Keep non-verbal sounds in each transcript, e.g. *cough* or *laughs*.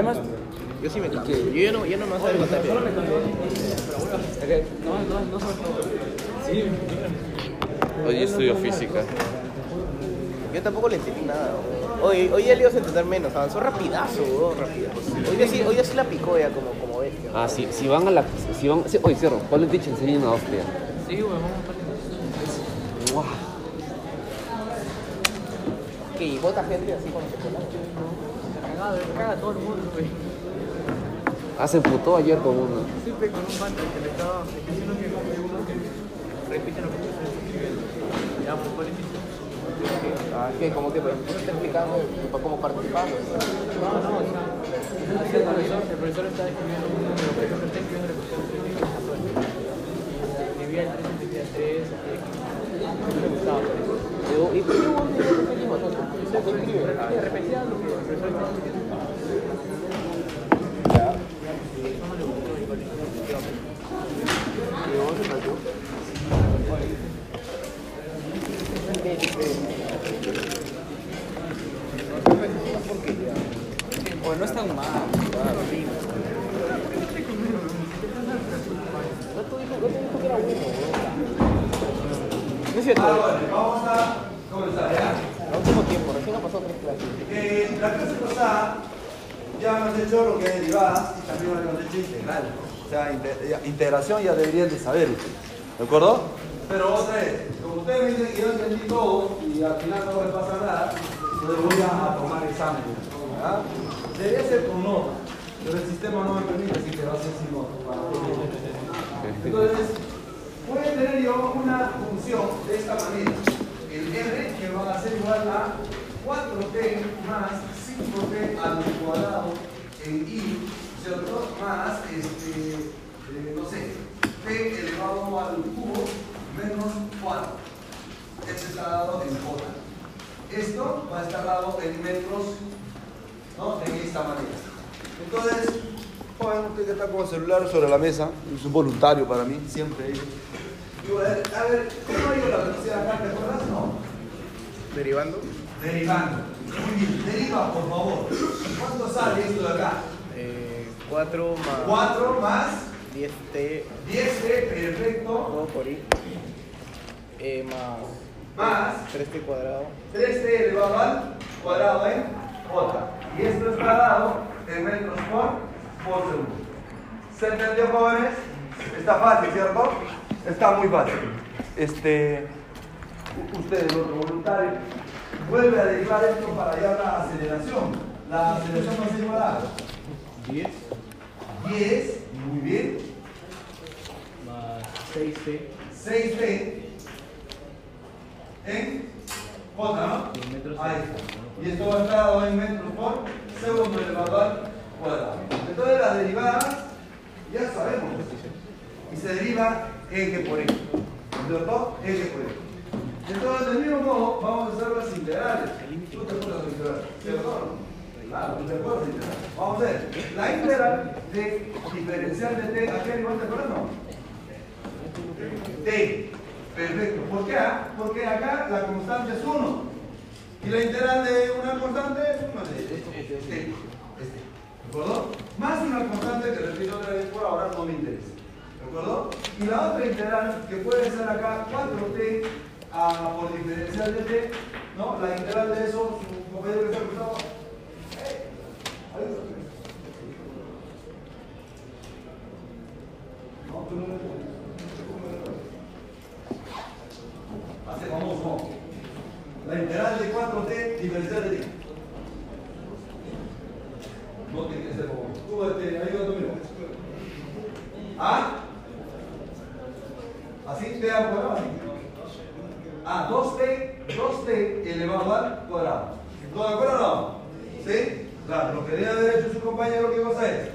Además, Yo sí me cambio. Yo ya no, ya no me vas a ver contar. Hoy estudio física. Yo tampoco le entendí nada. weón. Hoy, hoy ya le ibas a entender menos. Avanzó rapidazo, weón, rapidazo. Hoy ya sí, hoy ya sí la picó ya como, como bestia. Ah, si, si van a la. Si van, sí, oye, cierro. Ponle Teach enseña una hostia. Sí, huevón. Guau. Que y bota gente así con chocolate. Cagado, caga a todo el mundo, güey. Ah, se emputó ayer con uno. Siempre con un pata que le estaba diciendo que uno que repite lo que yo estoy escribiendo. Ya, pues, ¿cuál es mi Ah, que como que pues, uno está explicando como participando. No, no, o sea, el profesor, el profesor está escribiendo un número, ejemplo, está escribiendo la cuestión 3 Escribía el 3, escribía el 3, no le gustaba por eso. ¿Y por qué vos no repetimos nosotros? ¿Se escribe? Repetía, repetía lo que el profesor estaba escribiendo. Ya. No le gustó igual. ¿Y vos qué pasó? o no es tan mal. No te dijo, no te dijo que era bueno, No es cierto. Vamos a comenzar ya. No último tiempo, recién ha pasado tres clases. Eh, la clase pasada ya hemos hecho lo que es derivadas y también hemos hecho integral. O sea, inte- ya- integración ya deberían de saber ustedes. ¿De acuerdo? Pero otra como ustedes me dicen que yo entendí todo y al final no les pasa nada, pues voy a tomar examen. ¿verdad? Debería ser con nota, pero el sistema no me permite así que va a ser sin nota. Entonces, puede tener yo una función de esta manera. El R que va a ser igual a 4t más 5t al cuadrado en i, ¿cierto? Más, este, eh, no sé, t elevado al cubo menos 4. Este está dado en j. Esto va a estar dado en metros, ¿no? De esta manera. Entonces, joven, usted que está con el celular sobre la mesa, es un voluntario para mí, siempre. Digo, a ver, a ver, ¿cómo digo la velocidad acá? ¿Te acuerdas? No. Derivando. Derivando. Muy bien, deriva, por favor. ¿Cuánto sale esto de acá? Eh, 4 más 4 más 10t 10t, perfecto, 2 por i. Eh, más más 3t cuadrado. 3t elevado al cuadrado en j. Y esto está dado en metros por, por segundo. ¿Se entendió, jóvenes? Está fácil, ¿cierto? Está muy fácil. Este, u- usted, el otro voluntario, vuelve a derivar esto para hallar la aceleración. La aceleración va a ser igual a 10 10, muy bien, más 6t 6t en J, ¿no? en metros Ahí está. Y esto va a estar dado en metros por segundo elevado al cuadrado. Entonces las derivadas ya sabemos. Y se deriva eje por eje. ¿Cierto? Eje por eje. Entonces, del mismo modo, vamos a hacer las integrales. ¿Tú te acuerdas de integrales? ¿Cierto? Claro, tú te acuerdas de integrales. Vamos a ver. La integral de diferencial de t, ¿a qué igual te acuerdas? No. T. Perfecto. ¿Por qué? ah? Porque acá la constante es 1. Y la integral de una constante es 1 de. Este. ¿De acuerdo? Más una constante que repito otra vez por ahora no me interesa. ¿De acuerdo? Y la otra integral que puede ser acá 4t a, por diferencial de t, ¿no? La integral de eso, su compañero que está cruzado. ¡Eh! Ayúdame. No. La integral de 4t diferencial de t. No tiene que ser famoso. Tú, este, ayuda tú mismo. ¿Ah? ¿Así? ¿T al cuadrado? ¿Así? Ah, 2t, 2t elevado al cuadrado. ¿Todo de acuerdo o no? ¿Sí? Claro, lo que debe haber hecho su compañero, ¿qué cosa es?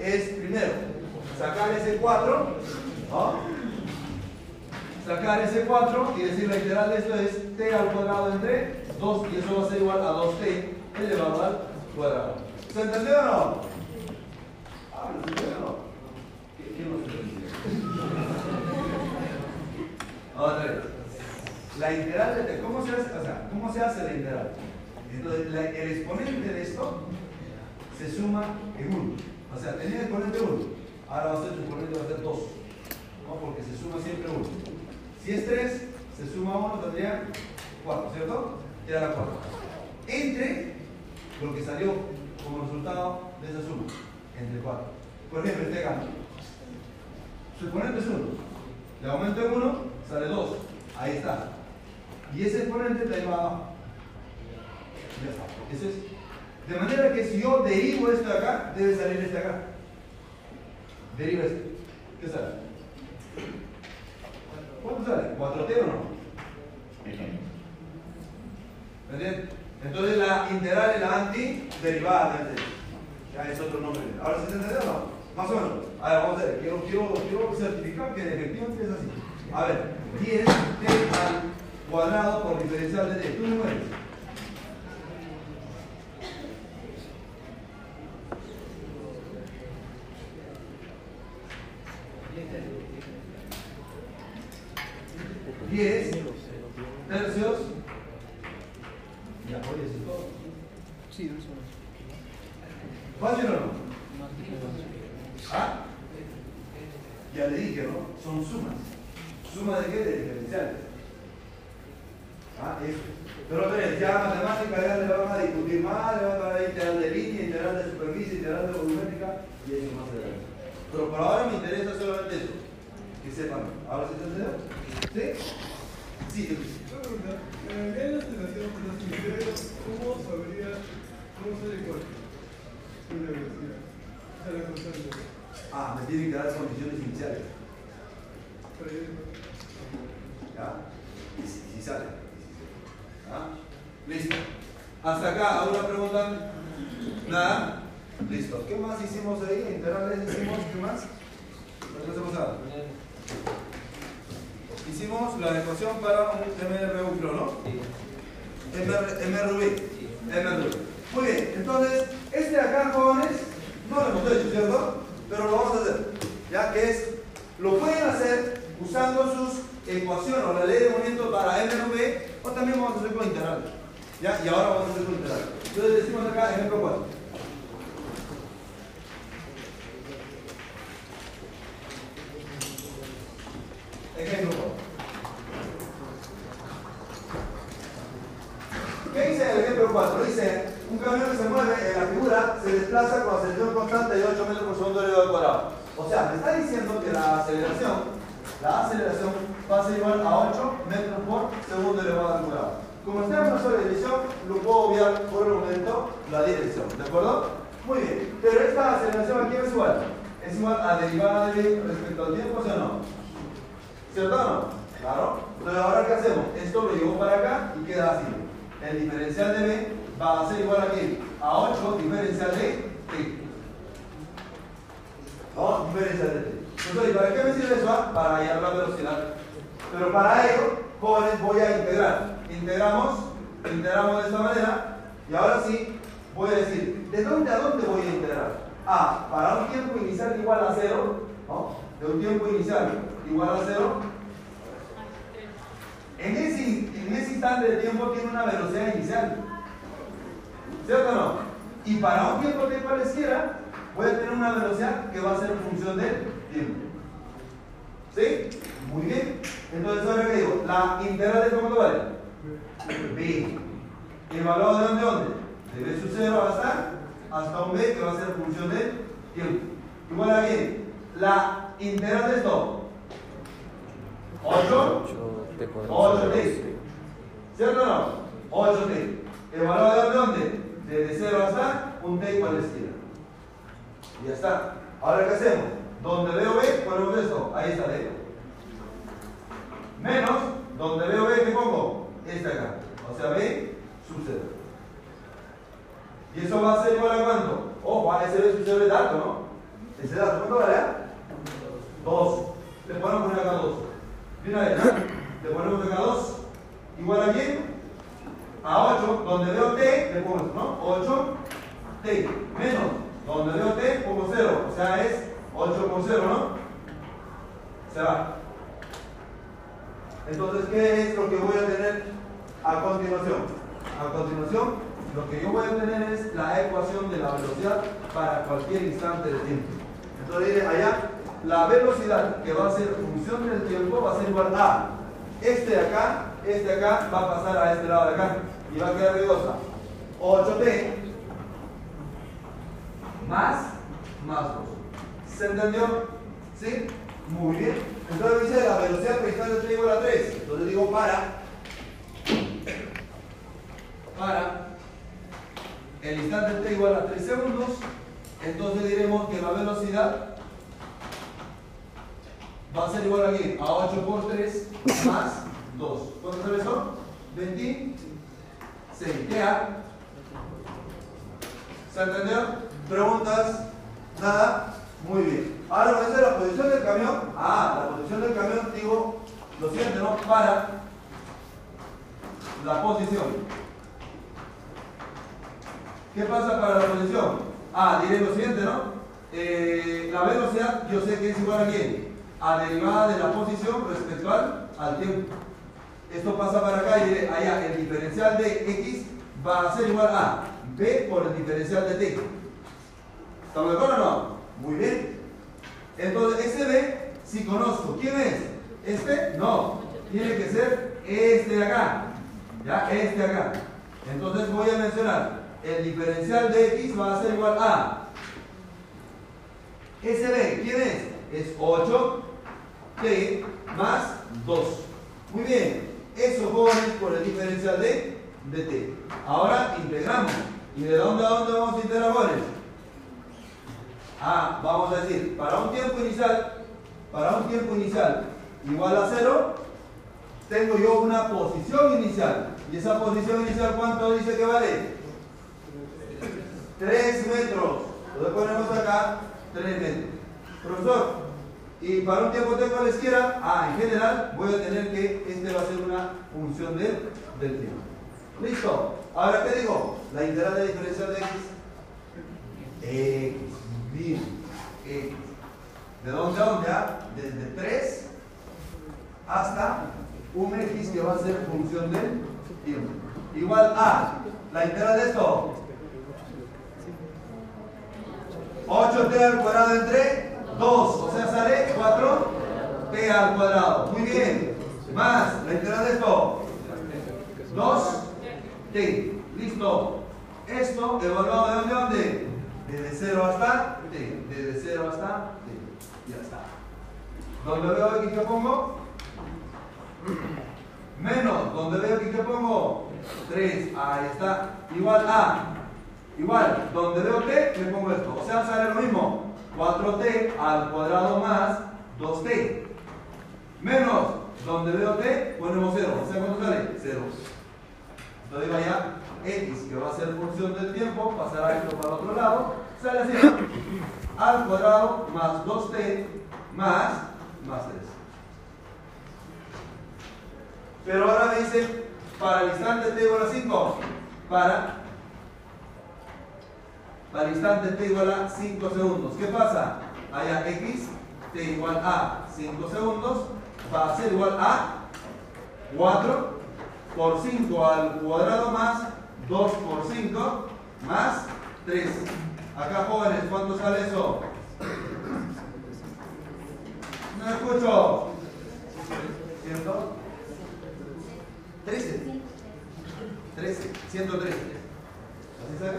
Es primero sacar ese 4, ¿no? sacar ese 4 y decir la integral de esto es t al cuadrado entre 2 y eso va a ser igual a 2t elevado al cuadrado. ¿Se entendió o no? Ah, ¿se entendió o no? ¿Qué- ¿Quién no se entendió? Otra vez. La integral de t, ¿cómo se hace? O sea, ¿cómo se hace la integral? Entonces, la- el exponente de esto se suma en 1. O sea, tenía exponente 1. Ahora va a ser tu exponente va a ser 2. ¿no? Porque se suma siempre 1. Si es 3, se suma 1, tendría 4, ¿cierto? Y ahora 4. Entre lo que salió como resultado de esa suma, entre 4. Por ejemplo, este cambio. Su exponente es 1. Le aumento en 1, sale 2. Ahí está. Y ese exponente está ahí abajo. Ya está. Es. De manera que si yo derivo esto de acá, debe salir este acá. Deriva esto. ¿Qué sale? ¿Cuánto sale? ¿4t o no? ¿Entiendes? Entonces la integral es la antiderivada del t. Ya es otro nombre. ¿Ahora se entendió o no? Más o menos. A ver, vamos a ver. Quiero, quiero, quiero certificar que efectivamente es así. A ver, 10t al cuadrado por diferencial de t. ¿Tú me mueres? 10 tercios y apoyo eso todo. Sí, eso es. ¿Fácil o no? ¿Ah? Ya le dije, ¿no? Son sumas. ¿Suma de qué? De diferenciales. Ah, eso. Pero ya matemática ya le van a discutir más, le van a dar integral de línea, integral de superficie, integral de volumétrica y eso más adelante. Pero por ahora me interesa solamente eso. Que sepan. ¿Ahora se entendió? ¿Sí? Sí, pregunta. Eh, en la los ¿cómo sabría, cómo. O sea, la constante. Ah, me tienen que dar condiciones iniciales. ¿Ya? Y si, si sale. ¿Ah? Listo. Hasta acá, ¿alguna pregunta? ¿Nada? Listo. ¿Qué más hicimos ahí? Integrales hicimos, ¿qué más? Hicimos la ecuación para un MRU, ¿no? MR, MRV. MRV. Muy bien, entonces, este de acá, jóvenes, no lo hemos hecho, ¿cierto? Pero lo vamos a hacer. ¿Ya? Que es, lo pueden hacer usando sus ecuaciones o la ley de movimiento para MRV o también vamos a hacer con integral. ¿Ya? Y ahora vamos a hacer con integral. Entonces decimos acá, ejemplo 4. ¿Qué dice el ejemplo 4? Dice, un camión que se mueve en la figura se desplaza con aceleración constante de 8 metros por segundo elevado al cuadrado. O sea, me está diciendo que la aceleración, la aceleración va a ser igual a 8 metros por segundo elevado al cuadrado. Como está en una sola dirección, lo puedo obviar por el momento la dirección, ¿de acuerdo? Muy bien, pero esta aceleración aquí es igual. Es igual a derivada de respecto al tiempo, ¿sí o no? ¿Cierto o no? Claro. Entonces, ahora ¿qué hacemos? Esto lo llevo para acá y queda así. El diferencial de b va a ser igual aquí a 8 diferencial de t. ¿No? Diferencial de t. Entonces, ¿para qué me sirve eso? Ah, Para hallar la velocidad. Pero para ello, jóvenes, voy a integrar. Integramos, integramos de esta manera y ahora sí voy a decir, ¿de dónde a dónde voy a integrar? Ah, para un tiempo inicial igual a 0, ¿no? De un tiempo inicial igual a 0, en ese, en ese instante de tiempo tiene una velocidad inicial. ¿Cierto o no? Y para un tiempo t cualesquiera, voy a tener una velocidad que va a ser función del tiempo. ¿Sí? Muy bien. Entonces, ahora que digo, la integral de cuánto vale? B. ¿Evaluado de dónde dónde? De B sub 0 hasta, hasta un B que va a ser función del tiempo. Igual a bien, la integral de esto. 8. 8t. ¿Cierto o no? 8t. ¿Evaluado de dónde a dónde? Desde 0 hasta un t cualesquiera. Y ya está. Ahora, ¿qué hacemos? Donde veo B, ponemos esto. Ahí está D. Menos, donde veo B, ¿qué pongo? Este acá. O sea, B sub 0. ¿Y eso va a ser igual a cuánto? Ojo, a ese B sub 0 es dato, ¿no? Ese dato, ¿cuánto vale? 2. Le ponemos acá 2. De una vez, ¿no? Le ponemos acá 2. Igual a quién? A 8, donde veo T, le pongo esto, ¿no? 8, T. Menos, donde veo T, pongo 0. O sea, es 8 por 0, ¿no? Se va. Entonces, ¿qué es lo que voy a tener a continuación? A continuación, lo que yo voy a obtener es la ecuación de la velocidad para cualquier instante de tiempo. Entonces diré allá, la velocidad que va a ser función del tiempo va a ser igual a este de acá, este de acá va a pasar a este lado de acá y va a quedar rigosa. 8t más más 2. ¿Se entendió? ¿Sí? Muy bien. Entonces dice la velocidad que está t igual a 3. Entonces digo para para el instante t igual a 3 segundos, entonces diremos que la velocidad va a ser igual aquí a 8 por 3 más 2. ¿Cuánto sale eso? 26. ¿Qué ¿Se entendió? ¿Preguntas? ¿Nada? Muy bien. Ahora vamos a hacer la posición del camión. Ah, la posición del camión, digo, lo siguiente, ¿no? Para la posición. ¿Qué pasa para la posición? Ah, diré lo siguiente, ¿no? Eh, la velocidad yo sé que es igual a quién? A derivada de la posición respecto al, al tiempo. Esto pasa para acá y diré, allá el diferencial de x va a ser igual a b por el diferencial de t. ¿Estamos de acuerdo o no? Muy bien. Entonces, ese b, si conozco, ¿quién es? ¿Este? No. Tiene que ser este de acá. ¿Ya? Este de acá. Entonces voy a mencionar el diferencial de x va a ser igual a SB, ¿quién es? Es 8t más 2. Muy bien, eso jóvenes por el diferencial de, de t. Ahora integramos. ¿Y de dónde a dónde vamos a integrar jóvenes? Ah, vamos a decir, para un tiempo inicial, para un tiempo inicial igual a 0, tengo yo una posición inicial. ¿Y esa posición inicial cuánto dice que vale? 3 metros. Entonces ponemos acá 3 metros. Profesor, y para un tiempo t a la izquierda, ah, en general voy a tener que este va a ser una función del, del tiempo. ¿Listo? Ahora, ¿qué digo? La integral de diferencial de x. x. X. ¿De dónde a dónde? Ah? Desde 3 hasta un x que va a ser función del tiempo. Igual a la integral de esto. 8t al cuadrado entre 2, o sea, sale 4t al cuadrado. Muy bien. Más, la integral de esto. 2t. Listo. Esto evaluado de dónde dónde? Desde 0 hasta t. Desde 0 hasta t. Ya está. ¿Dónde veo x que pongo? Menos. ¿Dónde veo que pongo? 3. Ahí está. Igual a Igual, donde veo t, le pongo esto. O sea, sale lo mismo. 4t al cuadrado más 2t. Menos, donde veo t, ponemos 0. O sea, ¿cuánto sale? 0. Entonces vaya x, que va a ser función del tiempo, pasará esto para el otro lado. Sale así. al cuadrado más 2t más, más 3. Pero ahora dice, para el instante t igual a 5, para al instante t igual a 5 segundos. ¿Qué pasa? Allá x, t igual a 5 segundos, va a ser igual a 4 por 5 al cuadrado más 2 por 5 más 3. Acá jóvenes, ¿cuánto sale eso? No escucho. ¿Cierto? 13. 13. 113. ¿Así sale?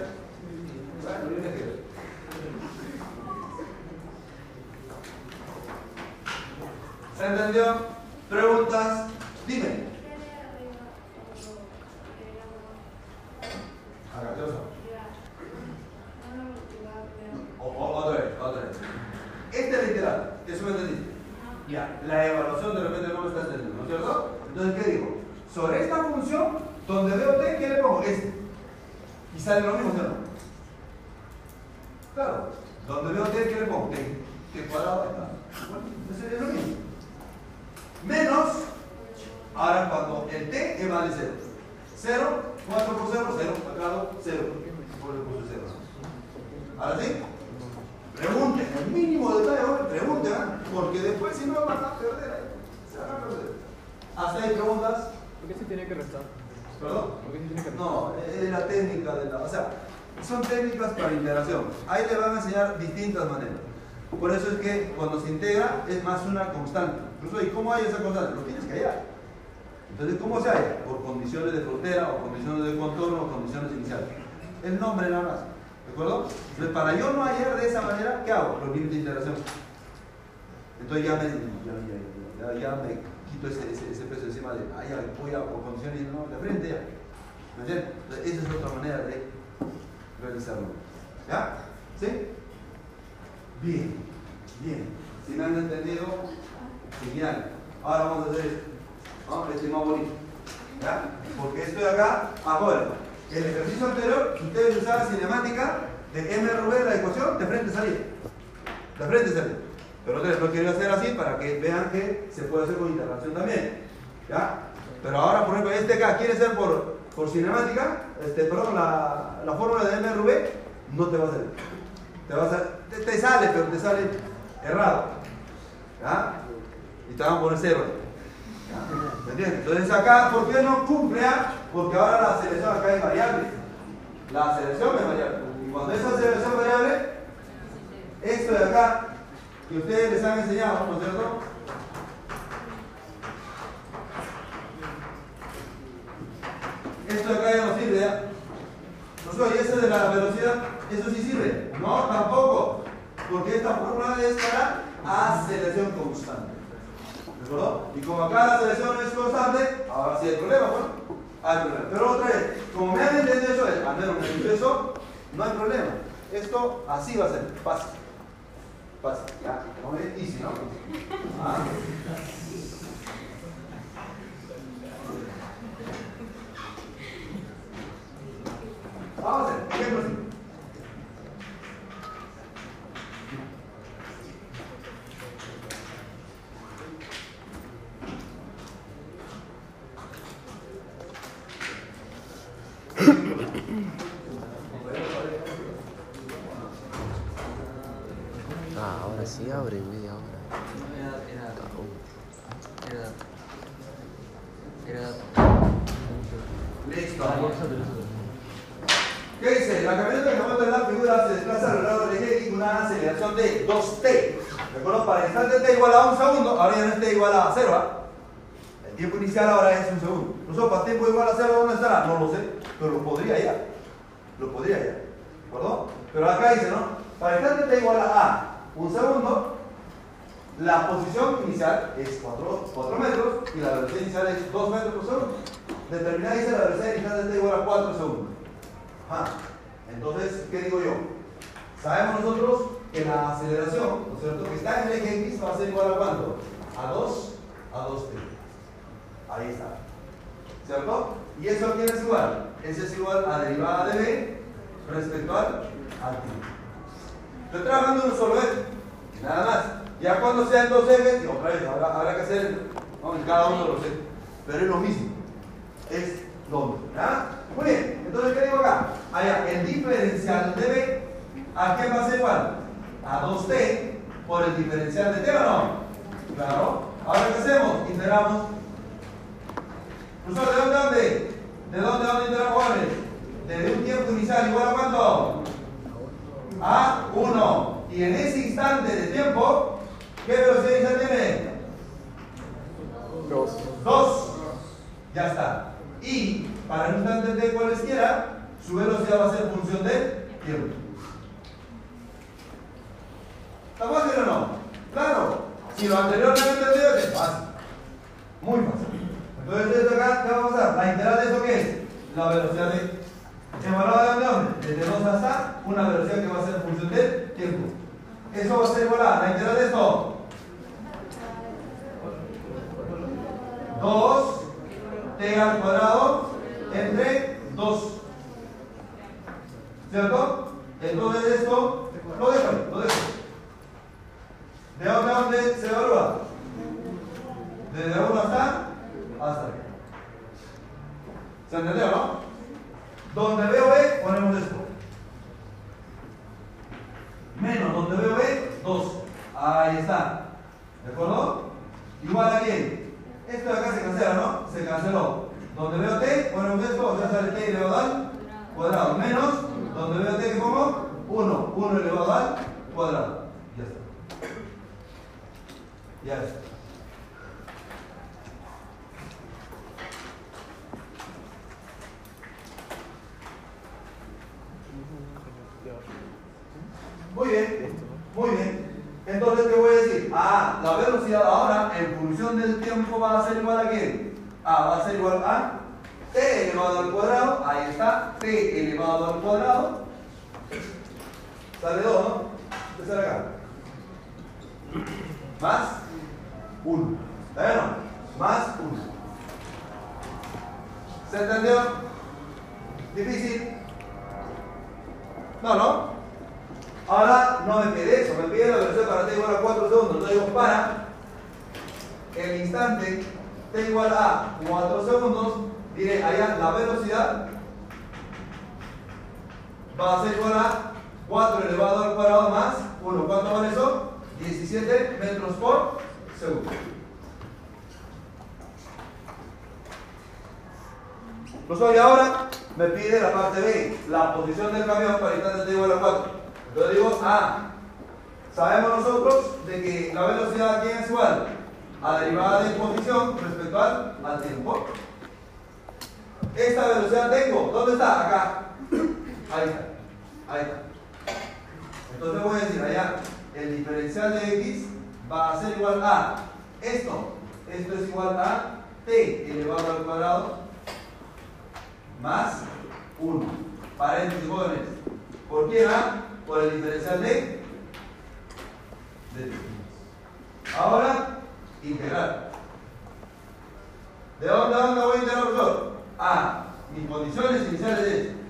¿Se entendió? ¿Preguntas? Dime. Otra vez, otra vez. Este es literal, eso me entendiste. Ya, la evaluación de repente no me está entendiendo, ¿no es cierto? Entonces, ¿qué digo? Sobre esta función, donde veo t, ¿qué le pongo? Este. Y sale lo mismo, ¿cierto? Claro, donde veo t, ¿qué le pongo? T, t cuadrado está. Bueno, ese es lo mismo. Menos, ahora cuando el t vale 0. 0, 4 por 0, 0, acá 0. Por el puse 0. Ahora sí, pregunten, el mínimo detalle, pregunten, ¿eh? porque después si no van a perder ahí. Se van a perder. ¿Hasta ahí preguntas? ¿Por qué se tiene que restar? ¿Perdón? No, es la técnica de la. O sea, son técnicas para integración. Ahí le van a enseñar distintas maneras. Por eso es que cuando se integra es más una constante. Incluso, ¿y cómo hay esa constante? Lo tienes que hallar. Entonces, ¿cómo se halla? Por condiciones de frontera, o condiciones de contorno, o condiciones iniciales. El nombre nada más. ¿De acuerdo? Entonces, para yo no hallar de esa manera, ¿qué hago? Los límites de integración. Entonces ya me, ya, ya, ya, ya me quito ese, peso encima de, ah, ya, voy a, por condiciones, no, de frente ya. Esa es otra manera de realizarlo. ¿Ya? ¿Sí? Bien, bien. Si me han entendido, genial. Ahora vamos a hacer esto. ¿no? Este es más bonito. ¿Ya? Porque esto de acá, ahora, el ejercicio anterior, ustedes usaban cinemática de MRV, la ecuación, de frente salida. De frente salida. Pero ustedes lo quiero hacer así para que vean que se puede hacer con interacción también. ¿Ya? Pero ahora, por ejemplo, este acá quiere ser por, por cinemática, este, perdón, la, la fórmula de MRV no te va a salir. Te, va a te, sale, pero te sale errado. ¿Ya? Y te van a poner cero. ¿Ya? ¿Me entiendes? Entonces acá, ¿por qué no cumple? ah? Porque ahora la selección acá es variable. La selección es variable. Y cuando esa selección es variable, esto de acá, que ustedes les han enseñado, ¿no es cierto? Esto acá ya no sirve, ¿ya? Profesor, ¿y ese de la velocidad? ¿Eso sí sirve? No, tampoco. Porque esta fórmula es para aceleración constante. ¿De acuerdo? Y como acá la aceleración es constante, ahora sí hay problema, bueno, hay problema. Pero otra vez, como me han entendido eso, al menos me eso, no hay problema. Esto así va a ser, fácil. Fácil, ya, como es easy, ¿no? Ah. Vamos a hacer, ejemplo así. Ah, ahora sí abre media hora. Listo. ¿Qué dice? La camioneta que muestra en la figura se desplaza a lo largo del eje con una aceleración de 2t. ¿De acuerdo? Para el instante t igual a un segundo, ahora ya no es t igual a 0. ¿ah? El tiempo inicial ahora es un segundo. Nosotros para tiempo igual a 0, ¿dónde estará? No lo sé, pero lo podría ya. Lo podría ya. ¿De acuerdo? Pero acá dice, ¿no? Para el instante t igual a, a un segundo, la posición inicial es 4, metros y la velocidad inicial es 2 metros por segundo. Determinada dice la velocidad inicial de t igual a 4 segundos. Ah, entonces, ¿qué digo yo? Sabemos nosotros que la aceleración, ¿no es cierto? Que está en el eje X va a ser igual a cuánto? A 2, a 2t. Ahí está. ¿Cierto? ¿Y eso a quién es igual? Ese es igual a derivada de b respecto al, al tiempo. Estoy trabajando en un solo eje. Nada más. Ya cuando sean dos ejes, y otra vez, habrá, que hacer en cada uno de los ejes. Pero es lo mismo. Es lo mismo. ¿Ya? Muy bien. Entonces, ¿qué digo acá? Allá, el diferencial de b, ¿a qué va a ser igual? A 2t por el diferencial de t o no? Claro. Ahora, ¿qué hacemos? Integramos. Profesor, ¿de dónde a dónde? ¿De dónde dónde integramos? Desde un tiempo inicial igual a cuánto? A 1. Y en ese instante de tiempo, ¿qué velocidad inicial tiene? 2. 2. Ya está. Y para un instante t cualesquiera, su velocidad va a ser función de tiempo.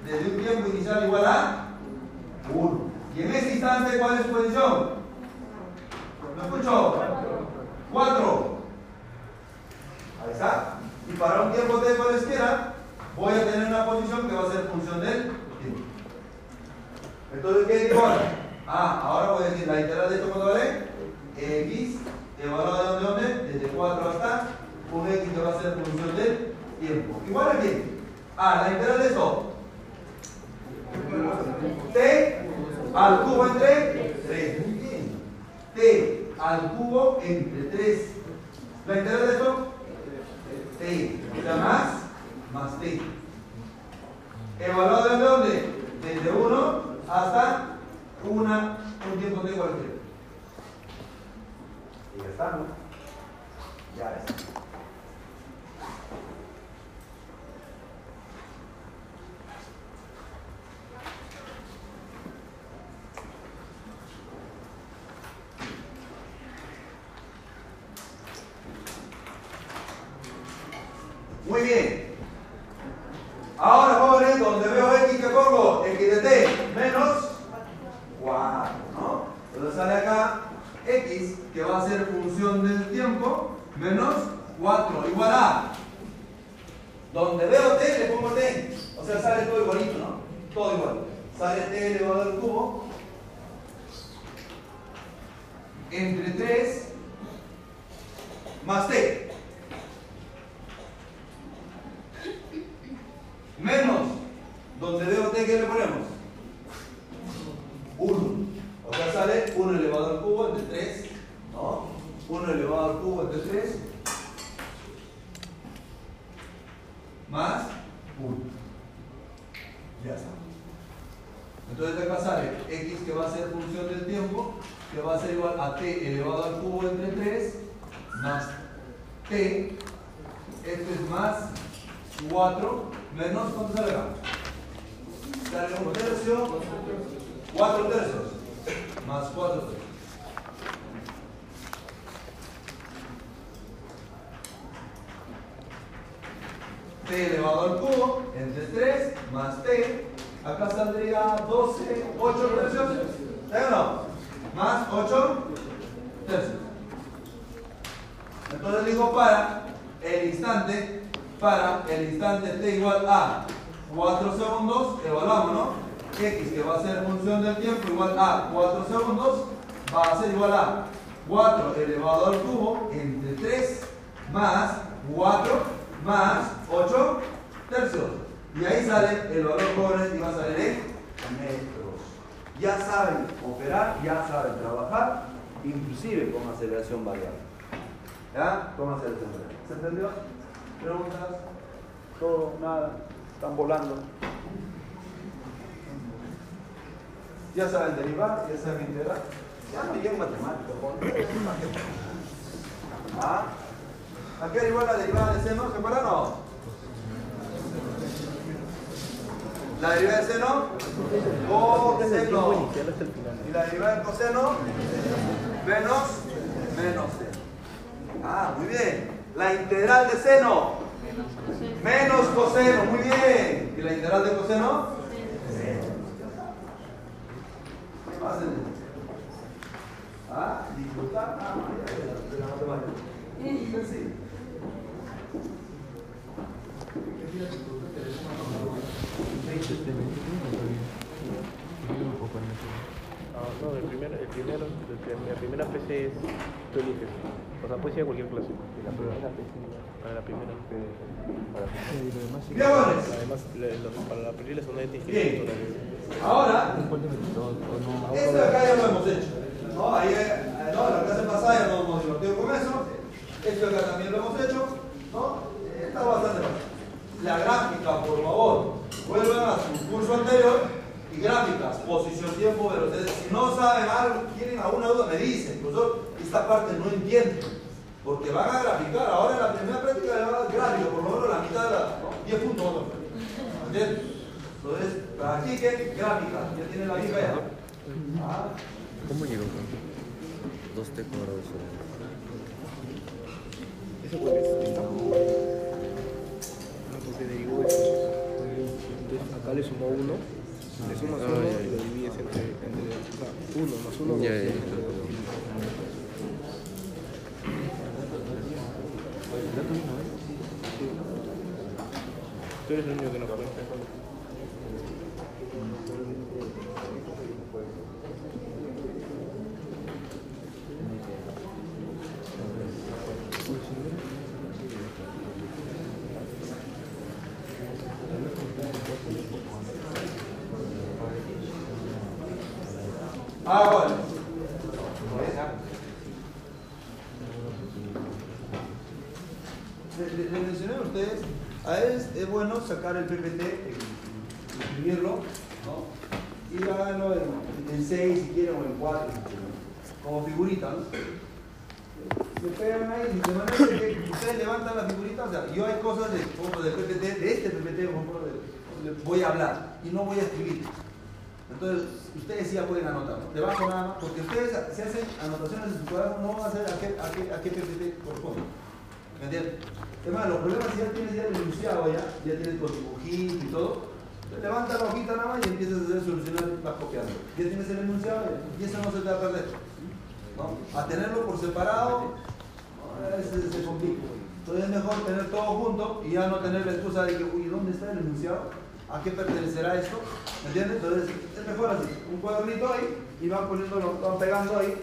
desde un tiempo inicial igual a 1. Y en ese instante, ¿cuál es su posición? ¿Lo escucho? 4. Ahí está. Y para un tiempo t cualesquiera, voy a tener una posición que va a ser función del tiempo. Entonces, ¿qué es igual? Ah, ahora voy a decir la integral de esto cuando vale x evaluada de dónde, dónde, desde 4 hasta un x que va a ser función del tiempo. Igual a quién? Ah, la integral de esto, T al cubo entre 3. Muy bien. T al cubo entre 3. ¿La integral de esto? T. La más, más T. ¿Evaluado desde dónde? Desde 1 hasta una, un tiempo T de cualquiera. Y ya está, ¿no? Ya está. ¿Se entendió? ¿Preguntas? ¿Todo? ¿Nada? ¿Están volando? Ya saben derivar, ya saben integrar. Ya no llegan matemáticas. ¿Ah? ¿A qué igual la derivada de seno? ¿Se acuerdan o no? La derivada de seno, coseno. Y la derivada del coseno, menos, menos seno. Ah, muy bien. La integral de seno, menos coseno, muy bien. ¿Y la integral de coseno? ¿Qué Ah, disfrutar ah, de la. Ah, no, el primero, el primero, la primera PC es tú eliges. O sea, puedes ir a cualquier clase. La primera. Para la primera. Además, para la primera tienes que Bien. Ahora, esto de acá ya lo hemos hecho. ¿no? Ahí, eh, no, la clase pasada ya nos hemos divertido con eso. Esto de acá también lo hemos hecho. ¿no? Eh, Está bastante fácil. La gráfica, por favor, vuelvan a su curso anterior y gráficas, posición, tiempo, velocidad. Si no saben algo, tienen alguna duda, me dicen. Profesor, esta parte no entiendo. Porque van a graficar. Ahora en la primera práctica le van a dar gráfico, por lo menos la mitad de la. ¿no? 10 puntos. ¿no? ¿Entiendes? Entonces, practiquen gráfica. Ya tienen la vieja ya. Ah. ¿Cómo llegó? Dos T cuadrados ¿Eso cuál es? No, porque derivó eso. Entonces, acá le sumó uno, le sumas Ah, uno y lo divides entre, entre o sea, uno más uno. Ya, ya. Tú eres el único que no cuenta. Ah, bueno. Le, le- le mencioné a ustedes, a veces es bueno sacar el PPT, eh, escribirlo, ¿no? Y háganlo en, en 6 si quieren o en 4, como figurita, ¿no? Se pegan ahí, de manera que ustedes levantan la figurita, o sea, yo hay cosas de, ejemplo, del PPT, de este PPT, de- voy a hablar y no voy a escribir. Entonces, ustedes ya pueden anotar, ¿no? Debajo nada porque ustedes si hacen anotaciones en su cuaderno, no van a saber a qué, a qué, a qué PPT corresponde. ¿Me entiendes? Además, los problemas si ya tienes ya el enunciado, ya, ya tienes con dibujito y todo, te levanta la hojita nada más y empiezas a hacer solucionar, vas copiando. Ya tienes el enunciado y eso no se te va a perder. ¿no? A tenerlo por separado, se, complica. Entonces es mejor tener todo junto y ya no tener la excusa de que, uy, ¿dónde está el enunciado? ¿A qué pertenecerá esto? ¿Me entiendes? Entonces es mejor así, un cuadernito ahí y van poniéndolo, van pegando ahí,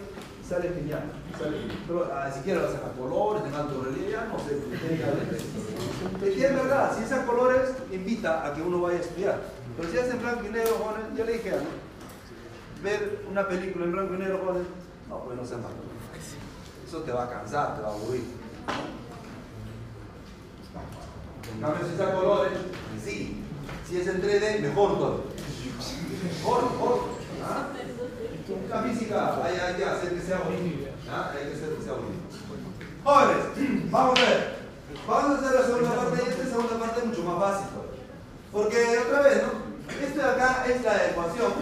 sale genial. Sale genial. Pero ah, si quieres vas a sacar colores, en alto relieve, ya no sé. Y es verdad, si es a colores, invita a que uno vaya a estudiar. Pero si es en blanco y negro, jóvenes, ya le dije, ¿no? ver una película en blanco y negro, jóvenes, no, pues no se malo. Eso te va a cansar, te va a aburrir. En cambio, si es a colores, sí. Si es en 3D, mejor todo. Mejor, mejor. ¿Ah? La física, hay, hay que hacer que sea bonito. ¿Ah? Hay que hacer que sea bonito. Jóvenes, *clears throat* vamos a ver. Vamos a hacer la segunda parte y esta segunda parte es mucho más fácil. Porque otra vez, ¿no? Esto de acá es la ecuación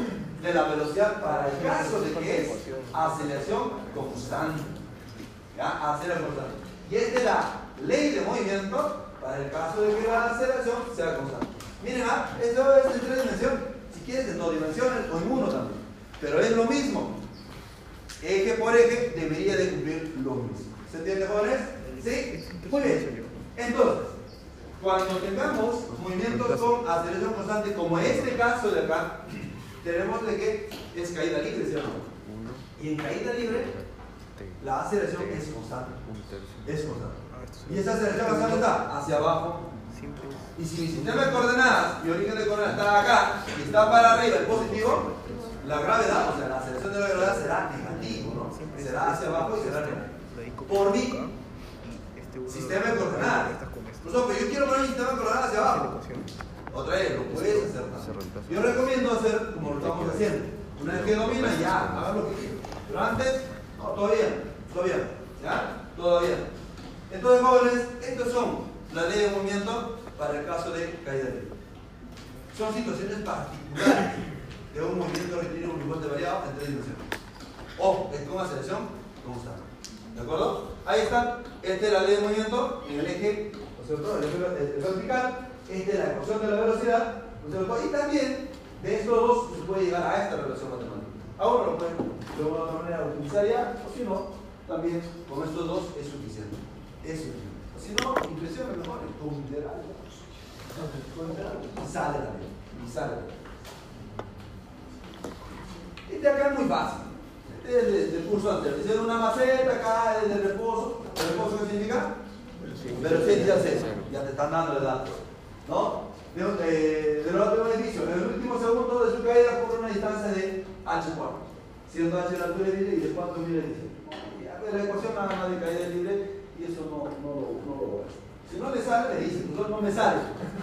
de la velocidad para el caso de que es aceleración constante. ¿Ya? Aceleración constante. Y es la ley de movimiento para el caso de que la aceleración sea constante. Miren, ¿ah? esto es en tres dimensiones. Si quieres en dos dimensiones o en uno también. Pero es lo mismo. Eje por eje debería de cumplir lo mismo. ¿Se entiende, jóvenes? ¿Sí? Muy bien. Entonces, cuando tengamos movimientos con aceleración constante, como este caso de acá, tenemos de que es caída libre, ¿sí o no? Y en caída libre, la aceleración es constante. Es constante. ¿Y esa aceleración dónde está? Hacia abajo. Y si mi sistema de coordenadas, mi origen de coordenadas está acá y está para arriba el positivo, la gravedad, o sea, la aceleración de la gravedad será negativo, ¿no? Será hacia abajo y será negativo. Por mi sistema de coordenadas. Eso, pero yo quiero poner mi sistema de coordenadas hacia abajo. Otra vez, lo puedes hacer. Yo recomiendo hacer como lo estamos haciendo. Una vez que domina, ya, hagan lo que quieran. Pero antes, no, todavía, todavía, ¿ya? Todavía. Entonces, jóvenes, estas son las leyes de movimiento para el caso de caída libre. Son situaciones particulares de un movimiento rectilíneo uniforme variado en tres dimensiones. O es con aceleración constante. ¿De acuerdo? Ahí está. Esta es la ley de movimiento en el eje, ¿no es cierto? El eje el vertical. Esta es la ecuación de la velocidad. ¿no es cierto? Y también de estos dos se puede llegar a esta relación matemática. A uno lo pueden de una u otra manera utilizar ya, o si no, también con estos dos es suficiente. Es suficiente. O si no, impresión mejor, con integral. Con integral. Y sale también. Y. Este acá es muy fácil. Es del, del curso anterior. Hicieron una maceta acá, es de reposo. ¿El reposo qué significa? Pero sí, ya sé, ya te están dando el dato. ¿No? De, eh, del otro edificio, en el último segundo de su caída por una distancia de h4. Siendo h la altura libre y de 4 mil edificios. Ya, pues, La ecuación nada más de caída libre y eso no, no, no lo hacer. Si no le sale, le dice, pues no me sale.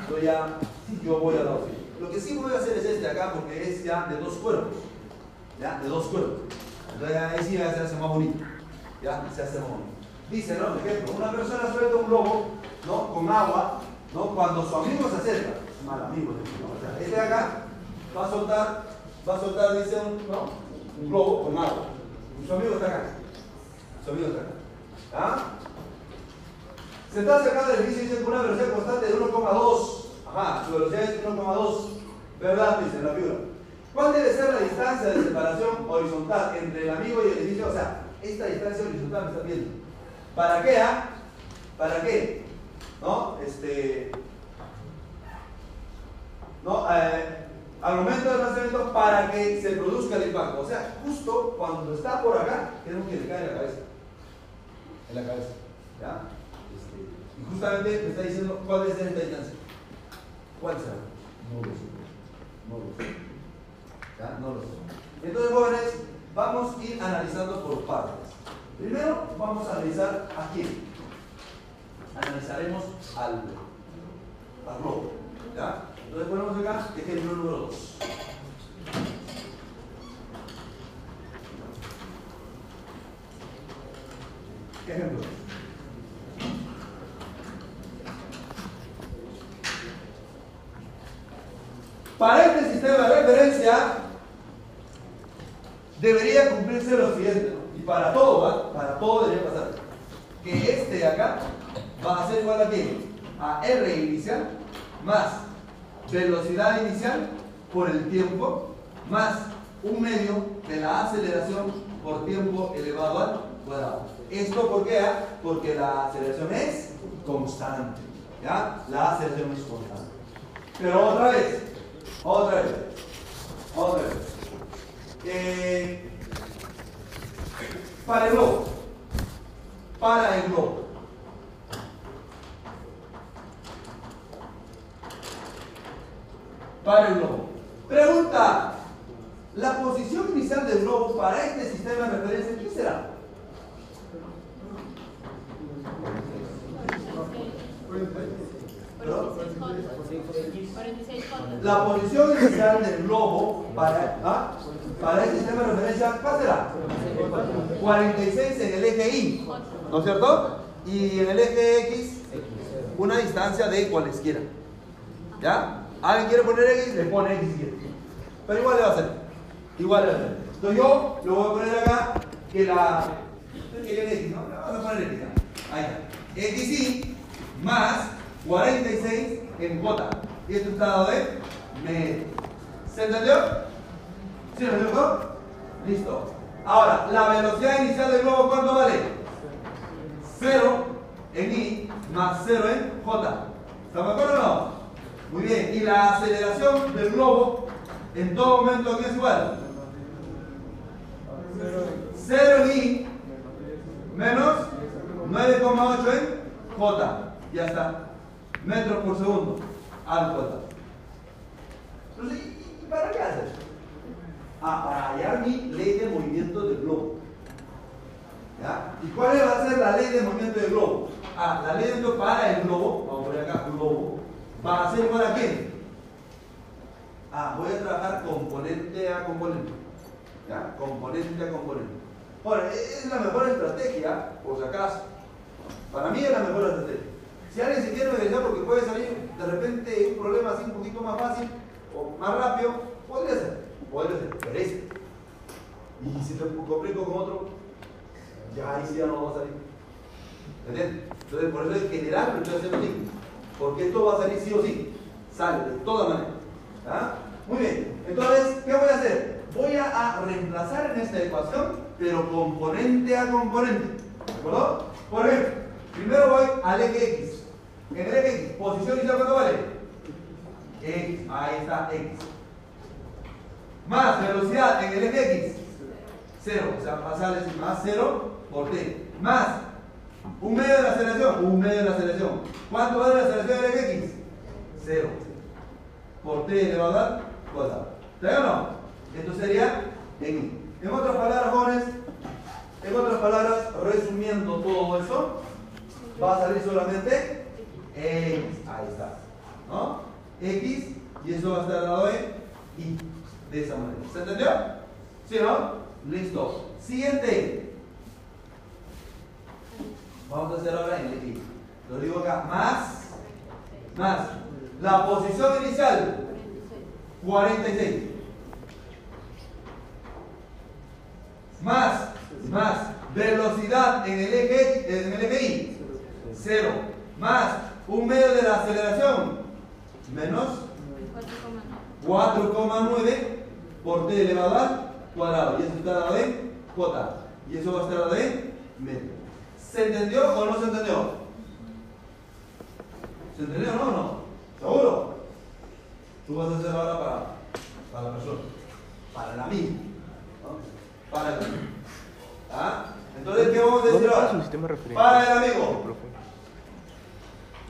Yo ya, yo voy a la opción. Lo que sí voy a hacer es este acá porque es ya de dos cuerpos. De dos cuerpos. Entonces ahí sí ya se hace más bonito. ¿Ya? Se hace más bonito. Dice, ¿no? Por ejemplo, una persona suelta un globo, ¿no? Con agua, ¿no? Cuando su amigo se acerca, mal amigo, este de acá va a soltar, va a soltar, dice, un, ¿no? Un globo con agua. Y su amigo está acá. Su amigo está acá. ¿Ah? Se está acercando el edificio dice con una velocidad constante de 1,2. Ajá, su velocidad es 1,2. ¿Verdad? Dice la figura. ¿Cuál debe ser la distancia de separación horizontal entre el amigo y el edificio? O sea, esta distancia horizontal me está viendo. ¿Para qué? Ah? ¿Para qué? ¿No? Este. ¿No? Eh, al momento del lanzamiento para que se produzca el impacto. O sea, justo cuando está por acá, tenemos que le cae en la cabeza. En la cabeza. ¿Ya? Este, y justamente me está diciendo cuál es esta distancia. ¿Cuál será? No lo. No lo sé. Entonces, jóvenes, vamos a ir analizando por partes. Primero, vamos a analizar a quién. Analizaremos al. ¿Ya? Entonces ponemos acá ejemplo número 2. ¿Qué ejemplo? Para este de referencia debería cumplirse lo siguiente, y para todo, ¿va? Para todo debería pasar. Que este de acá va a ser igual a qué? A R inicial más velocidad inicial por el tiempo más un medio de la aceleración por tiempo elevado al cuadrado. ¿Esto por qué? ah? Porque la aceleración es constante. ¿Ya? La aceleración es constante. Pero otra vez, otra vez, otra vez. Eh, para el globo, para el globo. Para el globo. Pregunta, la posición inicial del globo para este sistema de referencia, ¿qué será? ¿Perdón? 46 fotos. La posición inicial del globo para, ¿ah? Para este sistema de referencia, ¿cuál será? 46 en el eje Y, ¿no es cierto? Y en el eje X, una distancia de cualesquiera. ¿Ya? ¿Alguien quiere poner X? Le pone X. Pero igual le va a hacer. Igual le va a hacer. Entonces yo lo voy a poner acá que la. el X, ¿no? Vamos a poner X. Ahí está. XY más 46 en J. Y esto está dado de medio. ¿Se entendió? ¿Sí lo entendió? Listo. Ahora, la velocidad inicial del globo, ¿cuánto vale? 0 en I más 0 en J. ¿Estamos de acuerdo o no? Muy bien. Y la aceleración del globo en todo momento ¿qué es igual? 0 en I menos 9,8 en J. Ya está. metros por segundo al cuadrado. Entonces, ¿y para qué hacer esto? Ah, para hallar mi ley de movimiento del globo. ¿Ya? ¿Y cuál va a ser la ley de movimiento del globo? Ah, la ley de movimiento para el globo, vamos a poner acá globo, va a ser igual a quién? Ah, voy a trabajar componente a componente. ¿Ya? Componente a componente. Ahora, es la mejor estrategia, por si acaso. Para mí es la mejor estrategia. Si alguien se quiere organizar porque puede salir de repente un problema así un poquito más fácil o más rápido, podría ser. Ser, pero este. Y si te complico con otro, ya ahí sí ya no va a salir. ¿Entiendes? Entonces, por eso en general lo estoy haciendo así. Porque esto va a salir sí o sí. Sale de todas maneras. ¿Ah? Muy bien. Entonces, ¿qué voy a hacer? Voy a, a reemplazar en esta ecuación, pero componente a componente. ¿De acuerdo? Por ejemplo, primero voy al eje X. En el eje X, posición inicial, ¿cuánto vale? X. Ahí está X. Más velocidad en el eje X. Cero. O sea, pasar a decir más cero por T. Más un medio de la aceleración. Un medio de la aceleración. ¿Cuánto vale la aceleración del eje X? Cero. Por T elevado al cuadrado. ¿Está bien o no? Esto sería en I. En otras palabras, jóvenes, en otras palabras, resumiendo todo eso, va a salir solamente X. Ahí está. ¿No? X y eso va a estar lado de I. De esa manera. ¿Se entendió? ¿Sí o no? Listo. Siguiente. Vamos a hacer ahora en el. Lo digo acá. Más. Más. La posición inicial. 46. Más. Más. Velocidad en el eje, en el eje I. 0. Más. Un medio de la aceleración. Menos 4,9 por t elevado al cuadrado. Y eso está dado en J. Y eso va a estar dado en metro. ¿Se entendió o no se entendió? ¿Se entendió o no? no? ¿Seguro? Tú vas a hacer ahora para, para la persona. Para el amigo. ¿no? Para el amigo. ¿Ah? Entonces, ¿qué vamos a decir ¿Dónde está ahora? de? Para el amigo.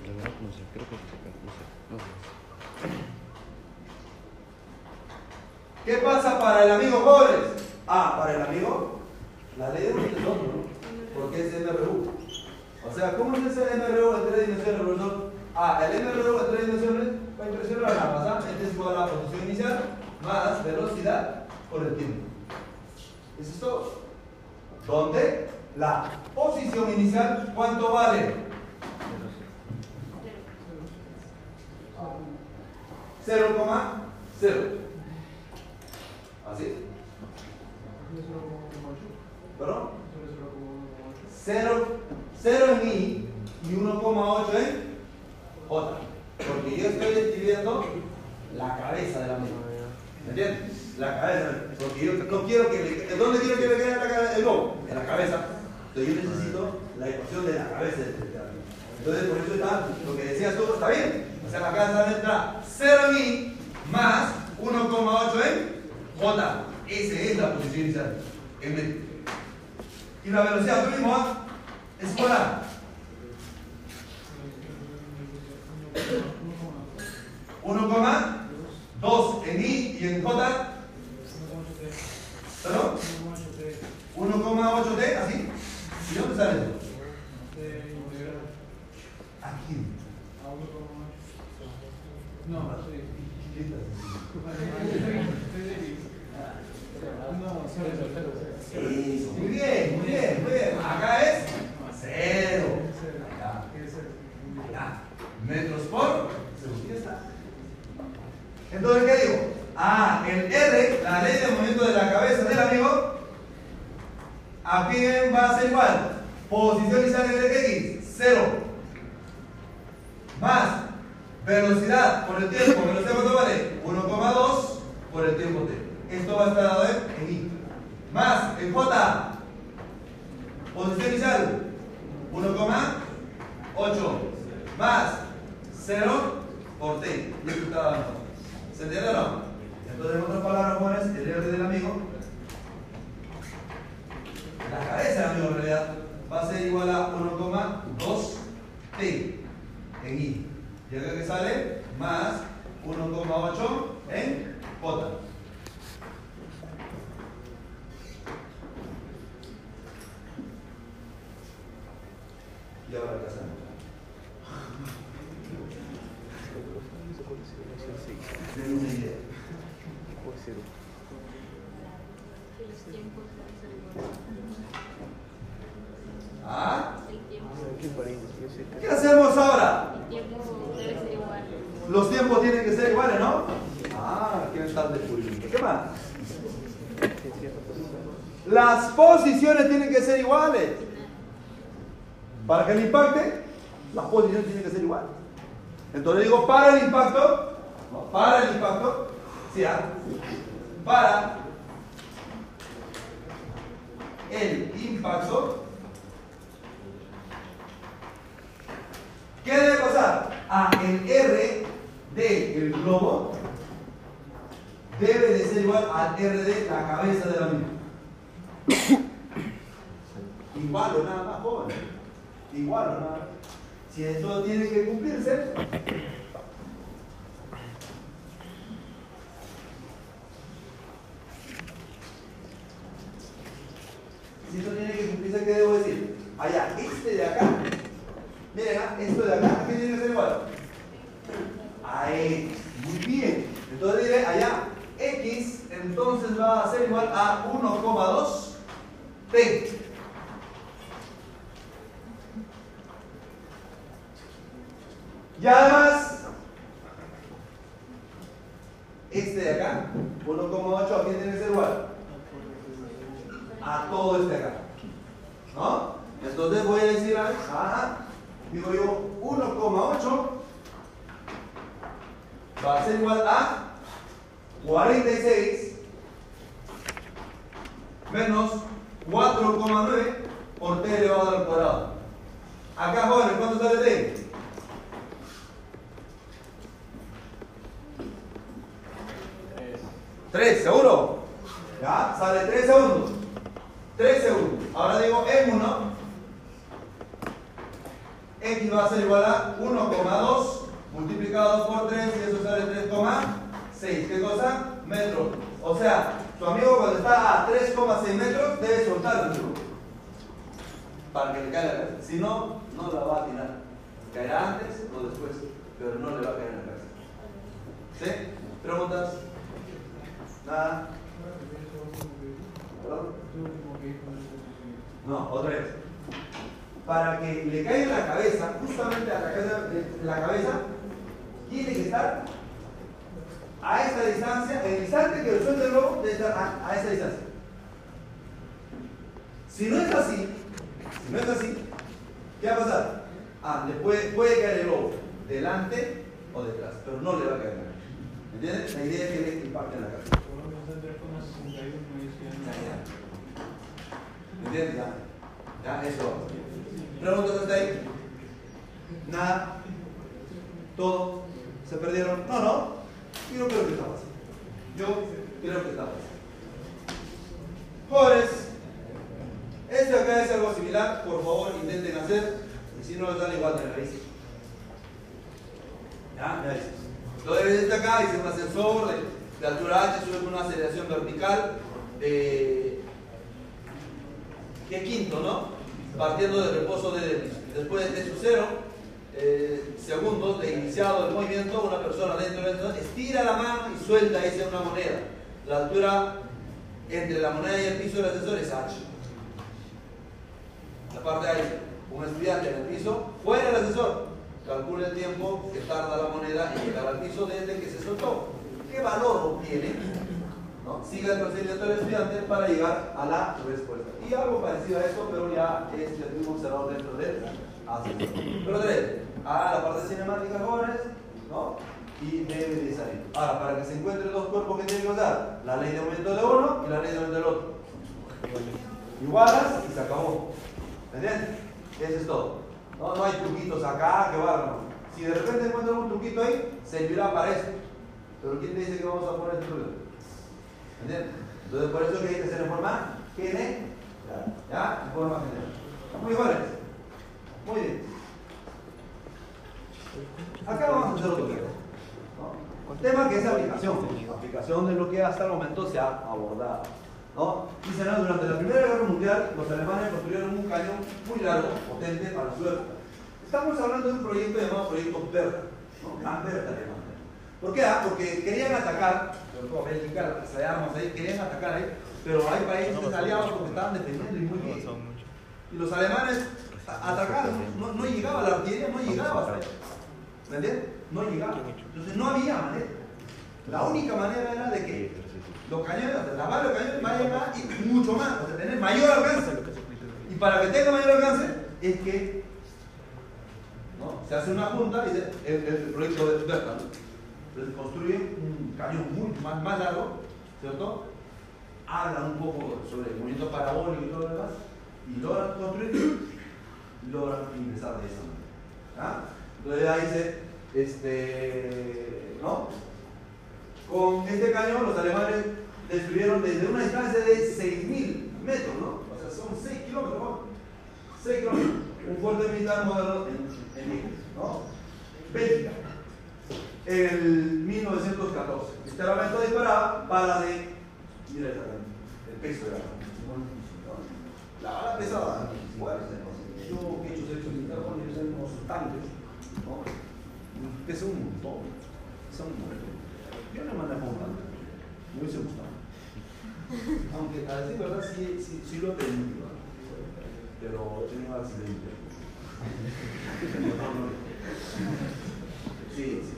La verdad, no sé, creo que es acá, no sé. No sé. ¿Qué pasa para el amigo pobres? Ah, para el amigo, la ley de los otro, ¿no? Porque es MRU. O sea, ¿cómo es ese MRU en tres dimensiones, profesor? Ah, el MRU en tres dimensiones va a impresionar la masa, este es igual a la posición inicial más velocidad por el tiempo. Es todo. ¿Dónde? La posición inicial, ¿cuánto vale? 0,0. ¿Así? ¿Perdón? 0, 0 en I y 1,8 en J. Porque yo estoy escribiendo la cabeza de la misma. ¿Me entiendes? La cabeza. Porque yo no quiero que le, ¿Dónde quiero que le quede la cabeza el globo? En la cabeza. Entonces yo necesito la ecuación de la cabeza de término. Entonces por eso está, lo que decías tú está bien. O sea, la cabeza entra 0 en I más 1,8 en J. Esa es la posición inicial. Y la velocidad mismo ¿ah? es igual a 1,2 en I y en J. ¿Perdón? 1,8T, así. ¿Y dónde sale eso? Aquí. No, Muy bien, muy bien, muy bien. Acá es cero. Metros por segundo. Entonces, ¿qué digo? Ah, el R, la ley de movimiento de la cabeza del amigo, ¿a quién va a ser igual? Posición inicial eje X, cero. Más velocidad por el tiempo, velocidad cuánto vale? 1,2 por el tiempo t. Esto va a estar dado en, I. Más en J, posición inicial, 1,8 más 0 por t. Y esto está dado. ¿Se entiende o no? Entonces, en otras palabras, jóvenes, el R del amigo, la cabeza del amigo en realidad, va a ser igual a 1,2 t en I. 1,8 en J. Y ahora. ¿Ah? ¿Qué hacemos ahora? Los tiempos tienen que ser iguales, ¿no? Ah, ¿qué están descubriendo? ¿Qué más? Las posiciones tienen que ser iguales. Para que el impacte, las posiciones tienen que ser iguales. Entonces digo, para el impacto, para el impacto, sí, ah, para el impacto, ¿qué debe pasar? A el R del globo debe de ser igual al R de la cabeza de la misma. *coughs* Igual o nada más, joven. Igual. Si esto tiene que cumplirse, entre la moneda y el piso del ascensor es H. La parte ahí, un estudiante en el piso, fuera del ascensor, calcula el tiempo que tarda la moneda en llegar al piso desde que se soltó. ¿Qué valor obtiene? ¿no? Siga el procedimiento del estudiante para llegar a la respuesta. Y algo parecido a esto, pero ya es el mismo observador dentro del ascensor. Pero tres, a la parte cinemática jóvenes, ¿no? Y debe de salir. Ahora, para que se encuentren dos cuerpos que tienen que usar, la ley de aumento de uno y la ley de aumento del otro. Igualas y se acabó. ¿Entiendes? Eso es todo. No, no hay truquitos acá que valgan. Si de repente encuentran un truquito ahí, servirá para eso. Pero ¿quién te dice que vamos a poner el truquito? ¿Entiendes? Entonces, por eso que hay que hacer en forma general. ¿Ya? En forma general. Muy jóvenes. Muy bien. Acá vamos a hacer otro juego. ¿No? Tema que es aplicación, aplicación de lo que hasta el momento se ha abordado. ¿no? Dice, ¿no? durante la Primera Guerra Mundial, los alemanes construyeron un cañón muy largo, potente para su época. Estamos hablando de un proyecto llamado Proyecto Berta, ¿no? Gran Berta alemán. ¿Por qué? Ah, porque querían atacar, sobre todo Bélgica, las armas ahí, querían atacar ahí, pero hay países aliados porque estaban defendiendo y muy bien. Y los alemanes atacaban, no, no llegaba, la artillería no llegaba hasta allá. ¿Me entiendes? No llegaba. Entonces no había manera. La única manera era de que los cañones, o sea, la bala de los cañones vayan más y mucho más, o sea, tener mayor alcance. Y para que tenga mayor alcance es que se hace una junta y se- el, proyecto de Berta. Entonces construye un cañón muy más, largo, ¿cierto? Habla un poco sobre el movimiento parabólico y todo lo demás, y logran construir logran ingresar de esa manera. ¿ah? Entonces ahí dice, este, ¿no? Con este cañón los alemanes destruyeron desde una distancia de 6.000 metros, ¿no? O sea, son 6 kilómetros, ¿no? 6 kilómetros. Un fuerte militar moderno en, en ¿no? Bélgica. El 1914. Este armamento disparaba para de. Mira el peso de la. La bala pesaba fuerte, ¿no? Yo que he hecho servicio militar con tanques. Pesa un montón. Pesa un montón. Yo no mandé a comprar. Me hubiese gustado. Aunque a decir verdad sí, sí, lo tenía. Pero tenía un accidente. Sí, sí.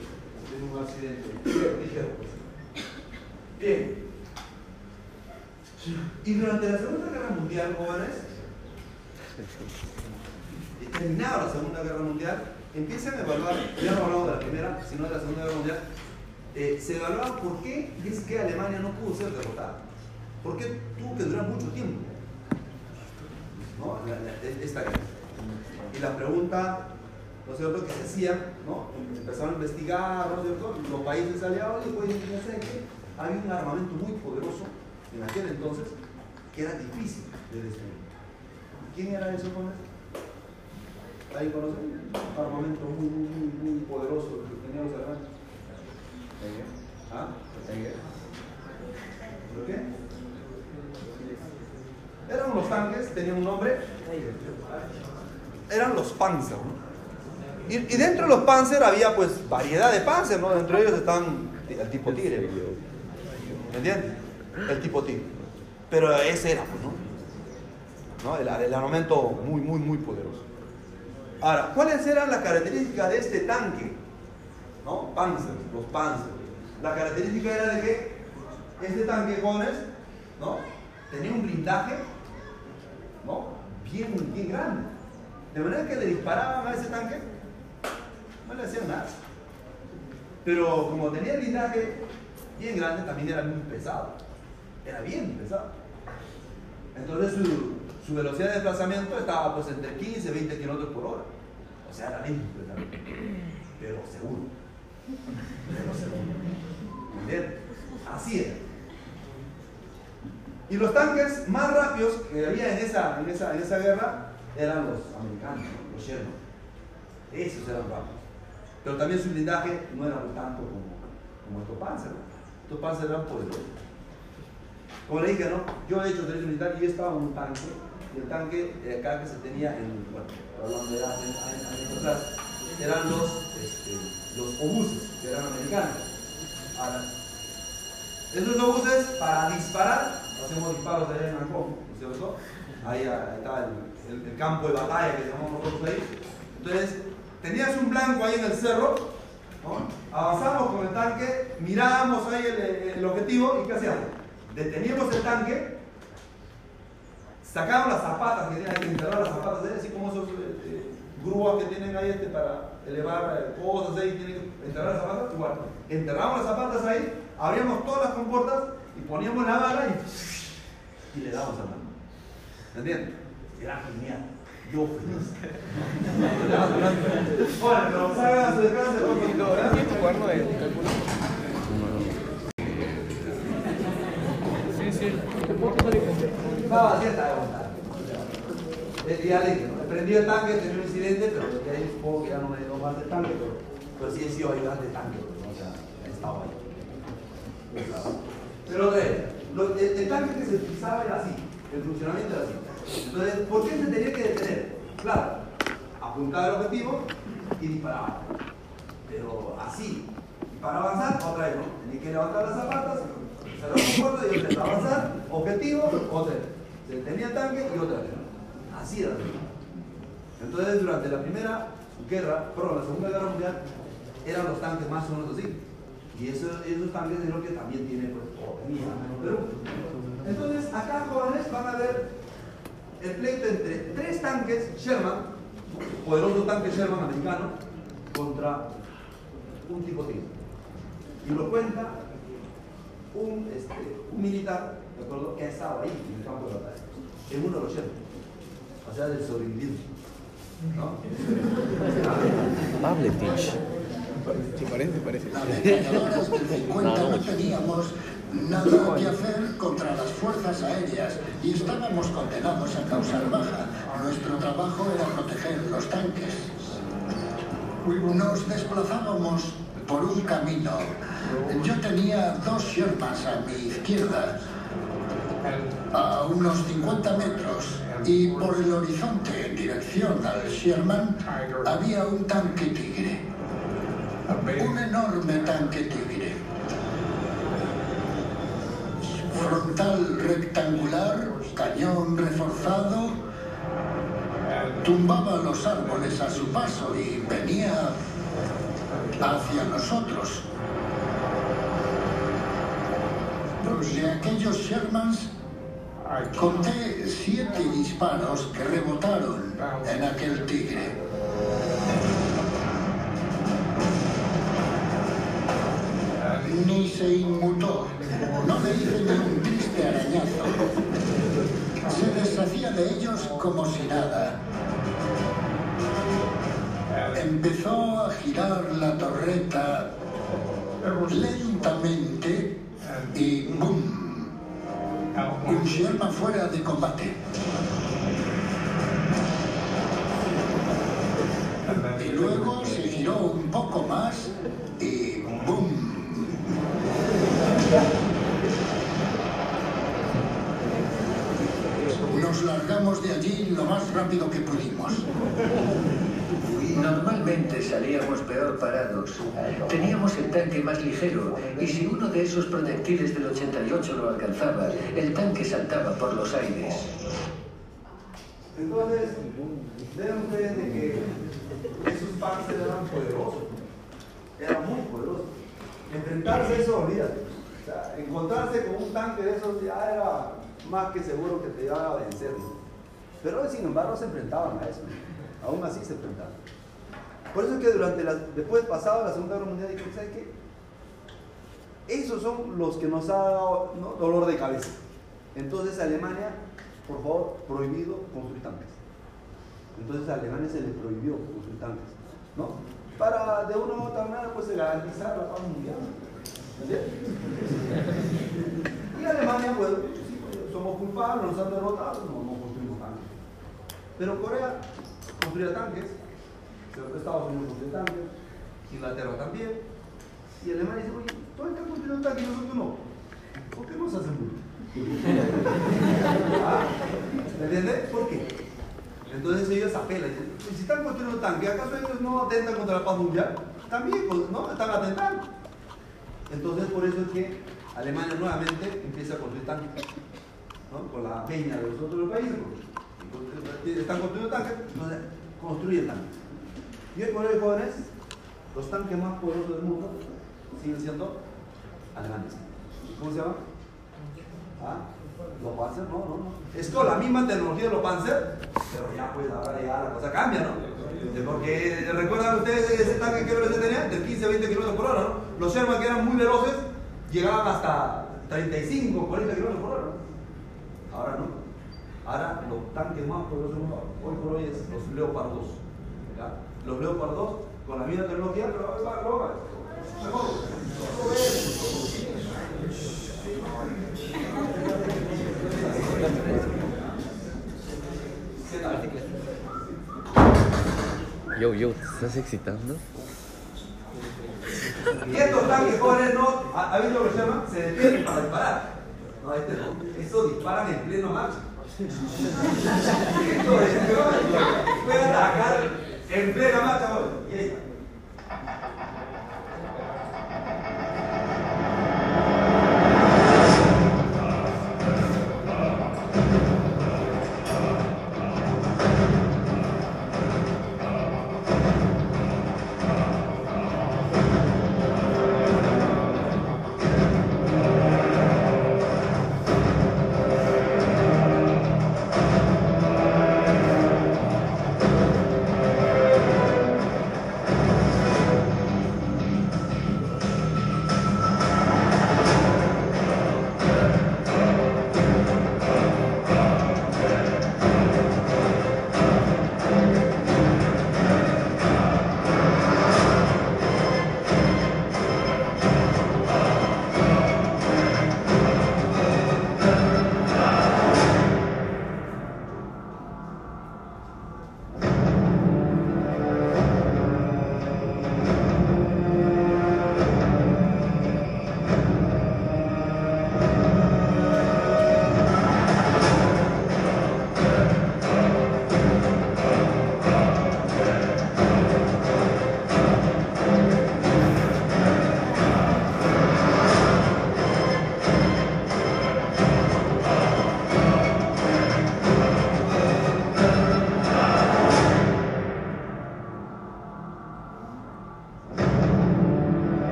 Tenía un accidente. Pues. Bien. Y durante la Segunda Guerra Mundial, jóvenes, terminada la Segunda Guerra Mundial, empiezan a evaluar, ya no hablamos de la Primera, sino de la Segunda Guerra Mundial, eh, se evaluaba por qué es que Alemania no pudo ser derrotada. ¿Por qué tuvo que durar mucho tiempo? ¿No? Esta guerra. Y la pregunta, ¿no es cierto?, que se hacía. Empezaron a investigar, los países aliados y pues, ya que había un armamento muy poderoso en aquel entonces que era difícil de destruir. ¿Quién era ese hombre? ¿Ahí conocen? Un armamento muy, muy, muy, poderoso que tenían los alemanes. ¿Ah? ¿Por qué? Eran unos tanques, tenían un nombre. Eran los Panzer, ¿no? Y, y dentro de los Panzer había pues variedad de Panzer, ¿no? Dentro de ellos estaban el tipo Tigre. ¿Me entiendes? El tipo Tigre. Pero ese era, pues, ¿no? ¿No? El, el armamento muy, muy, muy poderoso. Ahora, ¿cuáles eran las características de este tanque? ¿No? Panzer, los Panzer. La característica era de que este tanque, jóvenes, ¿no? Tenía un blindaje, ¿no? Bien, bien grande. De manera que le disparaban a ese tanque, no le hacían nada. Pero como tenía el blindaje bien grande, también era muy pesado. Era bien pesado. Entonces su, su velocidad de desplazamiento estaba pues entre 15 y 20 kilómetros por hora. O sea, era lento, pero seguro. Pero seguro. Así era. Y los tanques más rápidos que había en esa, en esa, en esa guerra eran los americanos, ¿no? los Sherman. Esos eran rápidos. Pero también su blindaje no era tanto como, como estos Panzer. Estos Panzer eran poderosos. Como le dije, ¿no? Yo he hecho servicio militar y he estado en un tanque. Y el tanque de acá que se tenía en, bueno, de años atrás, eran los, este, los obuses, que eran americanos. Ahora, esos obuses, para disparar, hacemos disparos de en Ancón, ¿no es cierto? Ahí, ahí está el, el- campo de batalla que llamamos nosotros ahí. Entonces, tenías un blanco ahí en el cerro, avanzamos con el tanque, mirábamos ahí el, el objetivo y ¿qué hacíamos? Deteníamos el tanque, sacábamos las zapatas que tienen que enterrar las zapatas, así como esos eh, grúas que tienen ahí este, para elevar eh, cosas ahí, tienen que enterrar las zapatas, igual. Enterramos las zapatas ahí, abríamos todas las compuertas y poníamos la bala y, y le damos a mano. ¿Me entiendes? Era genial. Yo feliz. *laughs* Bueno, pero salgan a su descanso. ¿Tienes tu cuaderno de cálculo? Sí, sí. ¿Te puedo pasar el café? Estaba vacía, estaba agotada. El día de que prendí el tanque, tenía un incidente, pero de ahí supongo que ya no me dio más de tanque, pero, pero sí he sido ayudante de tanque. ¿no? O sea, estaba ahí. Pero vez, lo- el, el tanque que se utilizaba era así, el funcionamiento era así. Entonces, ¿por qué se tenía que detener? Claro, apuntaba al objetivo y disparaba. Pero así. Y para avanzar, otra vez, ¿no? Tenía que levantar las zapatas, cerrar la puerta y otra vez avanzar, objetivo, otra vez. Se detenía el tanque y otra ¿no? Así era. Entonces, durante la primera guerra, perdón, la segunda guerra mundial, eran los tanques más o menos así. Y eso- esos tanques es lo que también tiene, pues, tenía Perú. Entonces, acá, jóvenes, van a ver el pleito entre tres tanques Sherman, poderoso tanque Sherman americano, contra un tipo tigre. Y lo cuenta un, este, militar, ¿de acuerdo? Que ha estado ahí en el campo de batalla, en uno de los. O sea, del sobreviviente. ¿No? Pavletich. *laughs* Sí, parece, parece. Las ametralladoras del 50 no teníamos nada que hacer contra las fuerzas aéreas y estábamos condenados a causar baja. Nuestro trabajo era proteger los tanques. Nos desplazábamos por un camino. Yo tenía dos Shermans a mi izquierda, a unos 50 metros, y por el horizonte en dirección al Sherman había un tanque tigre. Un enorme tanque tigre. Frontal rectangular, cañón reforzado, tumbaba los árboles a su paso y venía hacia nosotros. De aquellos Shermans conté siete disparos que rebotaron en aquel tigre. Ni se inmutó, no le hice ni un triste arañazo. Se deshacía de ellos como si nada. Empezó a girar la torreta lentamente y ¡boom! Sherman fuera de combate. Y luego se giró un poco más y ¡boom! Nos largamos de allí lo más rápido que pudimos. Salíamos peor parados. Teníamos el tanque más ligero y si uno de esos proyectiles del 88 lo alcanzaba, el tanque saltaba por los aires. Entonces, vean ustedes de que esos panzers eran poderosos. Eran muy poderosos. Enfrentarse a eso, olvídate. O sea, encontrarse con un tanque de esos ya era más que seguro que te iba a vencer. Pero sin embargo se enfrentaban a eso. Aún así se enfrentaban. Por eso es que durante la, después pasado la Segunda Guerra Mundial dije, ¿sabes qué? Esos son los que nos ha dado dolor de cabeza. Entonces Alemania, por favor, prohibido construir tanques. Entonces a Alemania se le prohibió construir tanques, ¿no? Para de una u otra manera pues garantizar la paz mundial. Y Alemania, pues, somos culpables, nos han derrotado, no, no construimos tanques. Pero Corea construía tanques, Estados Unidos construía tanques, Inglaterra también. Y Alemania dice, oye, estás construyendo tanques y nosotros no. ¿Por qué no se hacen mucho? *laughs* ¿Ah? ¿Me entiendes? ¿Por qué? Entonces ellos apelan, dicen, "Y si están construyendo tanques, ¿acaso ellos no atentan contra la paz mundial? También, pues, ¿no? Están atentando. Entonces por eso es que Alemania nuevamente empieza a construir tanques, ¿no? Con la peña de los otros países, porque están construyendo tanques, entonces construyen tanques. Y hoy por hoy, jóvenes, los tanques más poderosos del mundo siguen siendo alemanes. ¿Cómo se llama? ¿Ah? Los Panzer, no, no, no. Es con la misma tecnología de los Panzer, pero ya pues ahora ya la cosa cambia, ¿no? Porque recuerdan ustedes ese tanque que velocidad tenía, de 15 a 20 kilómetros por hora, ¿no? Los Sherman que eran muy veloces llegaban hasta 35, 40 kilómetros por hora, ¿no? Ahora no. Ahora los tanques más poderosos hoy por hoy es los Leopard 2. ¿ya? Los Leopard 2 con la misma tecnología, pero hoy va, va, va. Yo, yo, ¿te estás excitando? Y estos tanques jóvenes no ¿ha visto lo que se llama? Se detienen para disparar. No, este no. Eso disparan en pleno marcha. Esto es, atacar en plena marcha. bueno,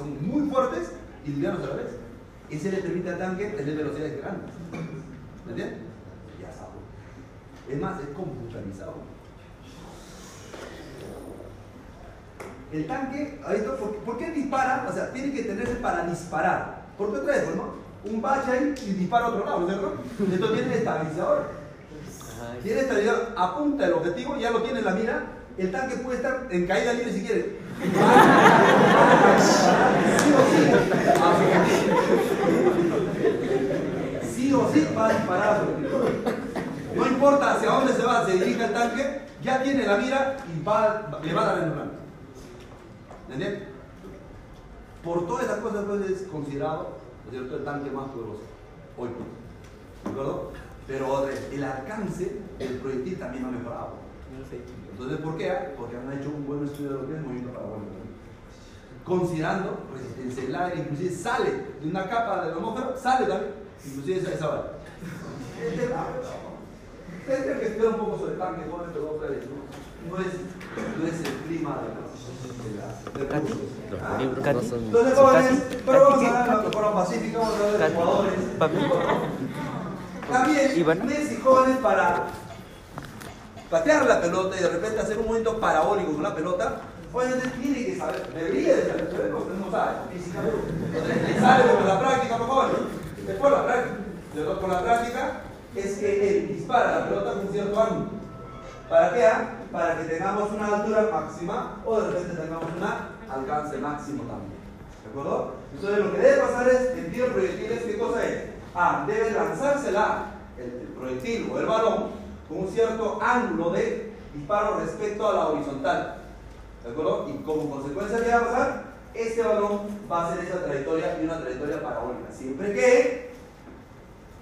son muy fuertes y livianos a la vez. Ese le permite al tanque tener velocidades grandes. ¿Me entiendes? Ya sabe. Es más, es computarizado. El tanque, ¿por, por qué dispara? O sea, tiene que tenerse para disparar. ¿Por qué otra vez? ¿no? Un bache ahí y dispara a otro lado, ¿no es ¿cierto? Esto tiene estabilizador. Tiene estabilizador, apunta el objetivo, ya lo tiene en la mira. El tanque puede estar en caída libre si quiere. Sí o sí. Va objetivo. No importa hacia dónde se va, se dirige el tanque, ya tiene la mira y le va a dar en blanco. ¿Entiendes? Por todas esas cosas, pues es considerado el tanque más poderoso hoy. ¿De acuerdo? Pero el alcance del proyectil también ha mejorado. Entonces, ¿por qué? Porque han hecho un buen estudio de lo que es el movimiento parabólico. Considerando resistencia del aire, inclusive sale de una capa de la atmósfera, sale también, inclusive esa, esa vara. Este Tendría que estudiar un poco sobre el tanque, joven, pero otra vez, ¿no? No es, no es el clima de la, de del. Los Ah, entonces, jóvenes, pero vamos a hablar de la forma pacífica, vamos a hablar de los jugadores. También, jóvenes, para patear la pelota y de repente hacer un movimiento parabólico con la pelota, obviamente tiene que saber, debería de saber, pero usted no sabe, físicamente. Entonces, le sale con la práctica, por favor. Después la práctica. Después la práctica es que él dispara la pelota con cierto ángulo. ¿Para qué? ah? Para que tengamos una altura máxima o de repente tengamos un alcance máximo también. ¿De acuerdo? Entonces lo que debe pasar es, en tiro de proyectiles, ¿qué cosa es? Ah, debe lanzársela el, el proyectil o el balón con un cierto ángulo de disparo respecto a la horizontal. ¿De acuerdo? Y como consecuencia, ¿qué va a pasar? Este balón va a hacer esa trayectoria y una trayectoria parabólica. Siempre que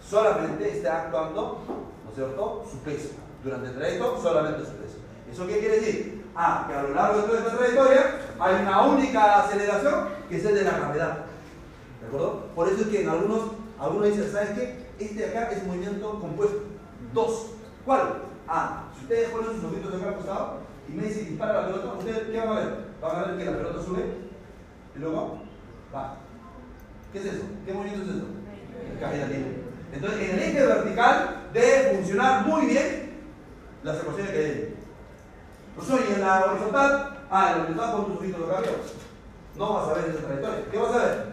solamente esté actuando, ¿no es cierto?, su peso. Durante el trayecto, solamente su peso. ¿Eso qué quiere decir? Ah, que a lo largo de toda esta trayectoria hay una única aceleración que es el de la gravedad. ¿De acuerdo? Por eso es que en algunos, algunos dicen, ¿saben qué? Este de acá es movimiento compuesto. Dos. ¿Cuál? Ah, si ustedes ponen sus ojitos acá al costado y me dicen dispara la pelota, ¿ustedes qué van a ver? Van a ver que la pelota sube y luego va. ¿Qué es eso? ¿Qué movimiento es eso? Caída libre. Entonces, en el eje vertical debe funcionar muy bien las ecuaciones que hay. Pues soy en la horizontal, ah, en la horizontal con tus ojitos acá. No vas a ver esa trayectoria. ¿Qué vas a ver?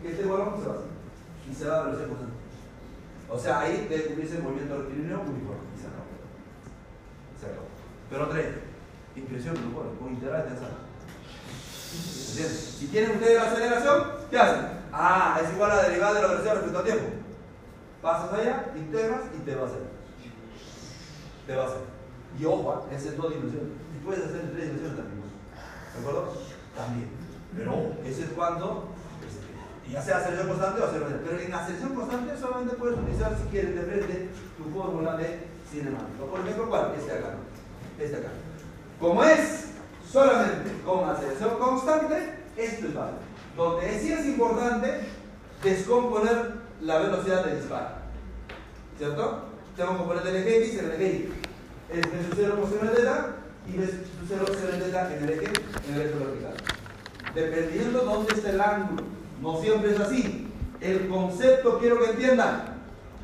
Que este balón se va así. Y se va a velocidad constante. O sea, ahí debe cubrirse el movimiento rectilíneo uniforme. Y se acabó. Se acabó. Pero tres, impresión no puedo, con integral esa. ¿Entiendes? Si tienen ustedes la aceleración, ¿qué hacen? Ah, es igual a la derivada de la velocidad respecto al tiempo. Pasas allá, integras y te va a hacer. Te va a hacer. Y ojo, es en dos dimensiones. Y puedes hacer en tres dimensiones también. ¿De acuerdo? También. Pero ese es cuando, este, ya sea aceleración constante o aceleración. Pero en aceleración constante solamente puedes utilizar, si quieres, de frente tu fórmula de cinemático. Por ejemplo, ¿cuál? Este acá. Este acá. Como es solamente con aceleración constante, esto es válido. Donde sí es importante descomponer la velocidad de disparo. ¿Cierto? Tengo un componente del eje X y el eje Y. Es de su cero posición de θ y de su cero posición de θ en el eje, en el eje vertical. Dependiendo dónde está el ángulo. No siempre es así. El concepto quiero que entiendan.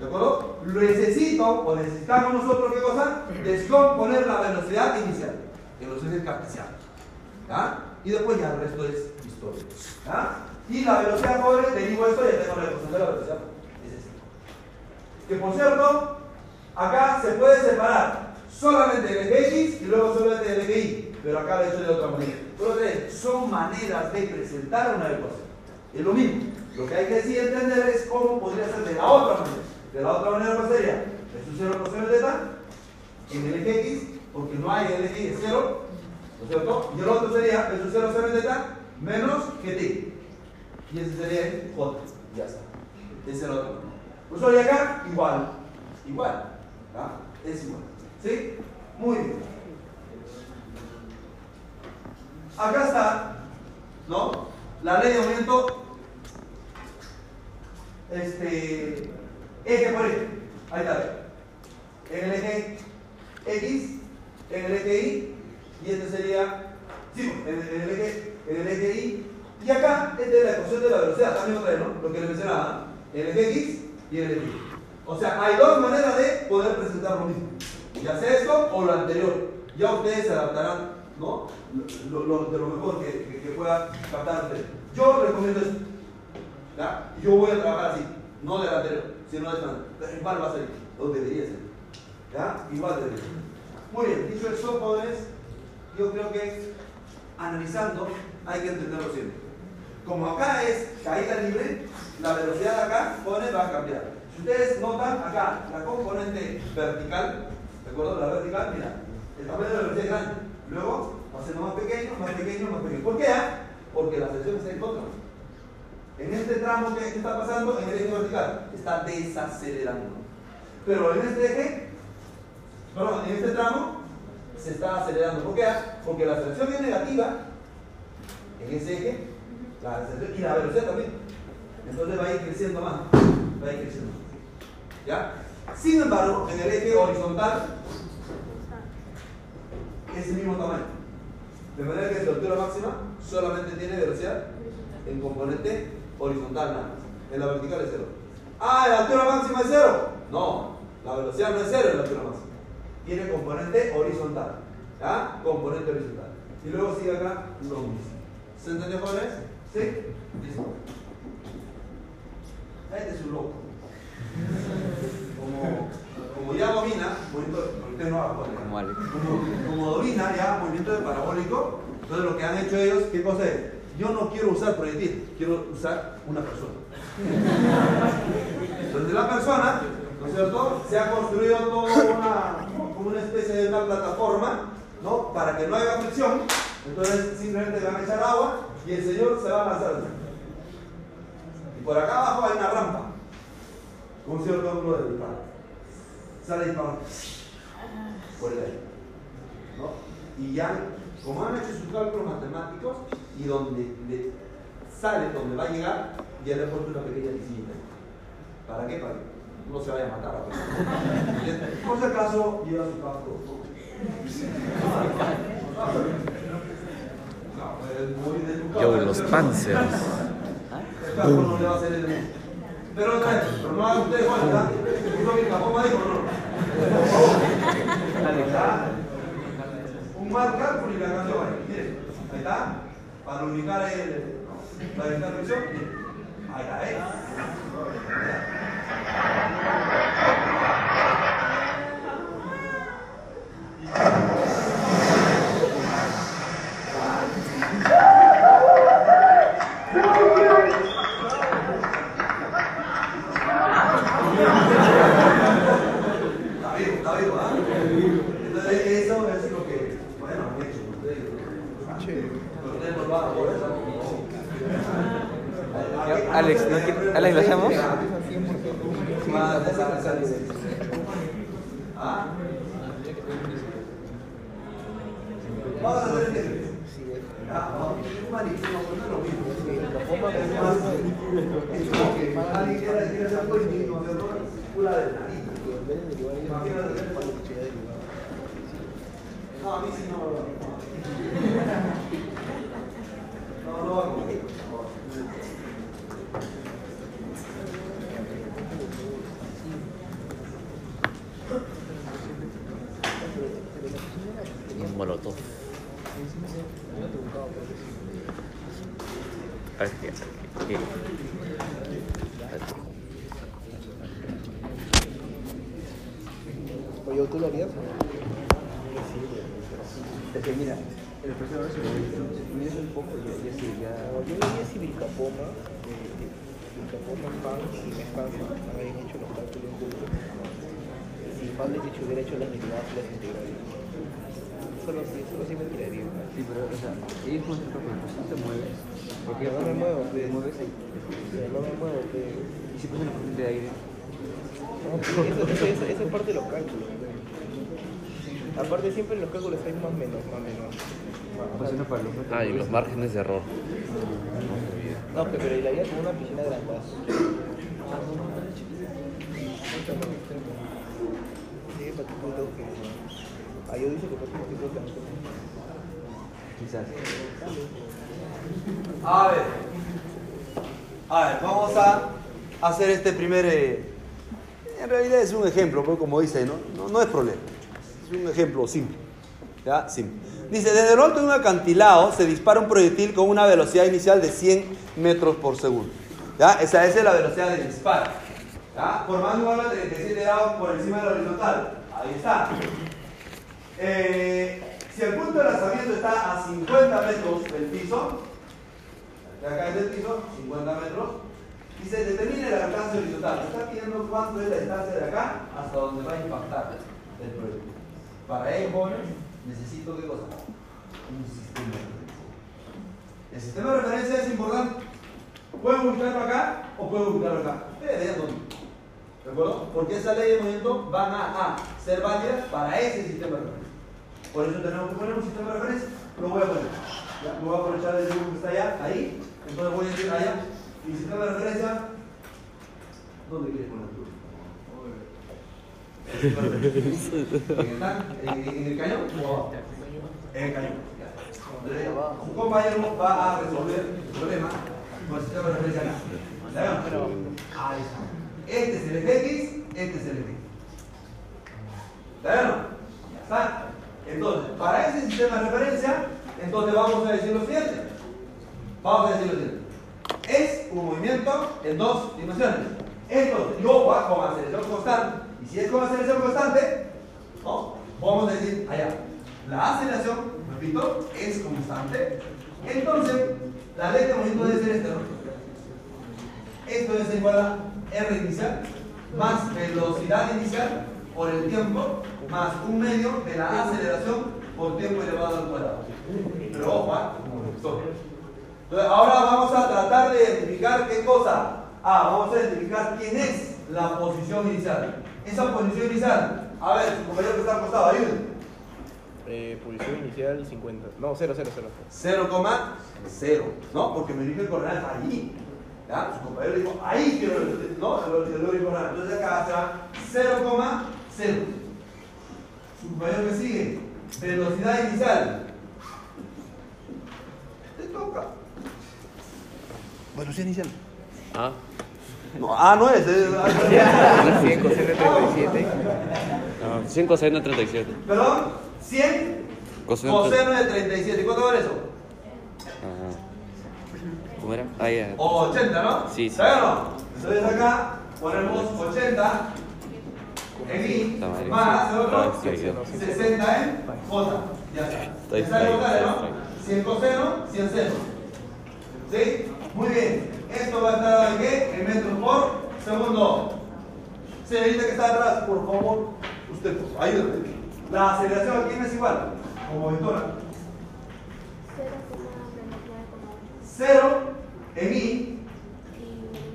¿De acuerdo? Necesito o necesitamos nosotros qué cosa? Descomponer la velocidad inicial en los ejes cartesianos. ¿Ya? Y después ya el resto es historia. ¿Ya? Y la velocidad cobre, te digo esto, ya tengo la ecuación de la velocidad. Es esta. Que por cierto, acá se puede separar solamente el eje X y luego solamente el eje Y. Pero acá lo he hecho de otra manera. Pero tres, son maneras de presentar una ecuación. Es lo mismo. Lo que hay que sí entender es cómo podría ser de la otra manera. De la otra manera, ¿cuál sería? Es un cero coseno de θ en el eje X, porque no hay el eje Y, es cero, ¿no es cierto? Y el otro sería es un cero cero de menos gt. Y ese sería J. Ya está. Ese es el otro. Pues hoy acá, igual. Igual. ¿ah? Es igual. ¿Sí? Muy bien. Acá está, ¿no? La ley de aumento, este, eje por eje. Ahí está. En el eje X, en el eje Y, y este sería, sí, en el, en el eje, en el eje Y, y acá esta es la ecuación de la velocidad, también otra ¿no? Lo que le mencionaba, en el eje X y en el eje Y. O sea, hay dos maneras de poder presentar lo mismo. Ya sea esto o lo anterior. Ya ustedes se adaptarán, ¿no? De lo mejor que, pueda captar ustedes. Yo recomiendo esto. ¿ya? Yo voy a trabajar así, no del anterior, esta manera. Pero igual va a salir, o debería ser. ¿Ya? Igual debería ser. Muy bien, dicho eso, jóvenes, yo creo que analizando hay que entenderlo siempre. Como acá es caída libre, la velocidad de acá, jóvenes, va a cambiar. Si ustedes notan acá, la componente vertical, ¿de acuerdo? La vertical, mira, el tamaño de la velocidad es grande. Luego va a ser más pequeño, más pequeño, más pequeño. ¿Por qué? ah? Porque la selección está en contra. En este tramo, ¿qué, qué está pasando? En el eje vertical, está desacelerando. Pero en este eje, perdón, en este tramo, se está acelerando. ¿Por qué? Porque la aceleración es negativa en ese eje, la y la velocidad también. Entonces va a ir creciendo más. Va a ir creciendo más. ¿Ya? Sin embargo, en el eje horizontal es el mismo tamaño. De manera que su altura máxima solamente tiene velocidad en componente horizontal nada más. En la vertical es cero. Ah, ¿la altura máxima es cero? No, la velocidad no es cero en la altura máxima. Tiene componente horizontal. ¿Ya? Componente horizontal. Y luego sigue acá lo mismo. ¿Se entendió, jóvenes? ¿Sí? Listo. Este es un loco. Como, ya domina, movimiento, no. Como, como domina ya movimiento de parabólico, entonces lo que han hecho ellos, ¿qué cosa es? Yo no quiero usar proyectil, quiero usar una persona. Entonces la persona, ¿no es cierto? Se ha construido toda una, como una especie de una plataforma, ¿no? Para que no haya fricción, Entonces simplemente le van a echar agua y el señor se va a lanzar. Y por acá abajo hay una rampa un cierto ángulo de disparo. Sale disparando por el aire. ¿no? Y ya, como han hecho sus cálculos matemáticos y donde le sale, donde va a llegar, ya le han puesto una pequeña piscina. ¿Para qué? Para que no se vaya a matar a. *laughs* Por si acaso, lleva su casco. No, es muy de tu Yo, casa. los Panzers. No le va a hacer el Pero vez, pero no hagan ustedes, Juan, ¿verdad? Uno que capó más dijo, no. Un mal cálculo y la canción ahí. Miren, ahí está. Para ubicar el. Evitar presión. Miren. Ahí está, ¿eh? Está vivo, está vivo, ¿ah? Entonces, eso es lo que, bueno, han hecho ustedes. Pero ustedes no lo van a poder hacer. Alex, ¿no Alex, ¿lo hacemos? Más de esa- esa licencia. ¿Ah? Vamos a hacer el Ah, vamos. Un maniquí, no, no es lo mismo. Es más, es como que alguien quiere quiere hacer algo y no hace otra, una de nariz. Imagínate. No, a mí sí no. No, no va conmigo. Un molotov. A ver, ¿qué? ¿Qué? Oye, ¿tú lo harías? Es que mira, el profesor se me un poco y ya sí, ya. No, yo diría si Vilcapoma, eh, Vilcapoma, Pan y Mespanza habían hecho los cálculos juntos. Si Pablo Chicho hubiera hecho las derivadas y las integrales. Solo sí, solo sí me tiraría. Sí, pero, o sea, ellos con el propio, pues no te mueves. Porque No me muevo, te pues. mueves y Pero no me muevo, pero... y si pones la corriente de aire. No, pues, eso, eso, eso, eso es parte de los cálculos. pues. Aparte siempre en los cálculos hay más menos, más menos. Pues no para los Ah, error. No, pero, pero y la vida como una piscina grande. Sí, para tu que... Ah, yo dice que para tu punto que... Quizás. A ver. A ver, vamos a hacer este primer. eh, en realidad es un ejemplo, pues, como dice, ¿no? ¿no? No es problema. Es un ejemplo simple. ¿Ya? Simple. Dice: Desde lo alto de un acantilado se dispara un proyectil con una velocidad inicial de 100 metros por segundo. ¿Ya? Esa, esa es la velocidad del disparo. ¿Ya? Formando un ángulo de 37 grados por encima de la horizontal. Ahí está. Eh, si el punto de lanzamiento está a 50 metros del piso, de acá es el piso, 50 metros, y se determina el alcance horizontal. Está pidiendo cuánto es la distancia de acá hasta donde va a impactar el proyectil. Para ello, jóvenes, necesito qué cosa? Un sistema de referencia. El sistema de referencia es importante. Puedo ubicarlo acá o puedo ubicarlo acá. Ustedes. ¿De acuerdo? Porque esa ley de movimiento van a, ser válidas para ese sistema de referencia. Por eso tenemos que poner un sistema de referencia. Lo voy a poner. ¿Ya? Me voy a aprovechar del dibujo que está allá, ahí. Entonces voy a decir allá. Mi sistema de referencia. ¿Dónde quieres poner tú? ¿En el, cañón? o abajo? En el cañón. Su compañero va a resolver el problema con el sistema de referencia acá. Ahí. Este es el eje X, este es el Y. ¿La vemos? Ya está. Entonces, para ese sistema de referencia, entonces vamos a decir lo siguiente. Vamos a decir lo siguiente. Es un movimiento en dos dimensiones. Entonces, yo va con aceleración constante. Y si es con aceleración constante, ¿no? A decir allá. La aceleración, repito, es constante. Entonces, la ley de movimiento debe ser esta. ¿no? Esto es igual a R inicial más velocidad inicial por el tiempo más un medio de la aceleración por tiempo elevado al cuadrado. Pero ojo. Esto. Entonces, ahora vamos a tratar de identificar qué cosa. Ah, vamos a identificar quién es la posición inicial. Esa posición inicial. A ver, su compañero que está acostado, ayúdenme. Eh, posición inicial 50. No, 0, 0, 0. 0,0, ¿no? Porque me dije coordenadas allí. ¿Ya? Su compañero dijo, ahí quiero el, ¿no? El, el, el coordenada. Entonces acá será 0,0. Su compañero que sigue, velocidad inicial. Te toca. Velocidad inicial. Ah. No, ah, no es. es 100 coseno de 37. No, 100 coseno de 37. Perdón, 100 Coseno de 37. ¿Cuánto vale eso? Ajá. ¿Cómo era? Ah, ya. O 80, ¿no? Sí, sí. ¿Está bien o no? Entonces acá ponemos 80 en I más el otro Ah, sí, sí. 60 en J. Ya está. Está ahí, ¿Está en no? 100 coseno, 100 seno. ¿Sí? Muy bien. Esto va a estar qué? En metros por segundo. Señorita que está atrás, por favor, usted, pues, ayúdame. La aceleración aquí no es igual, como vectora. 0 en I y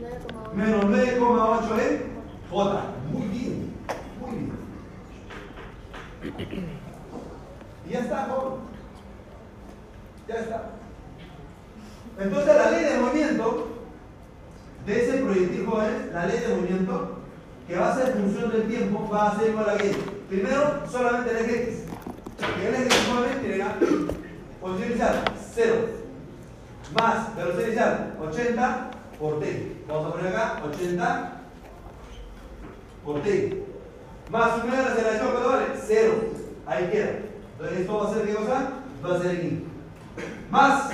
9,8. menos 9,8 en J. Muy bien, muy bien. Y ya está, joven. Ya está. Entonces la ley de movimiento de ese proyectil jóvenes, la ley de movimiento, que va a ser función del tiempo, va a ser igual a qué? Primero, solamente el eje X. Y el eje X la posición inicial, 0. Más velocidad inicial, 80 por T. Vamos a poner acá 80 por T. Más media de aceleración, ¿cuánto vale? 0. Ahí queda. Entonces esto va a ser qué cosa? Va a ser I. Más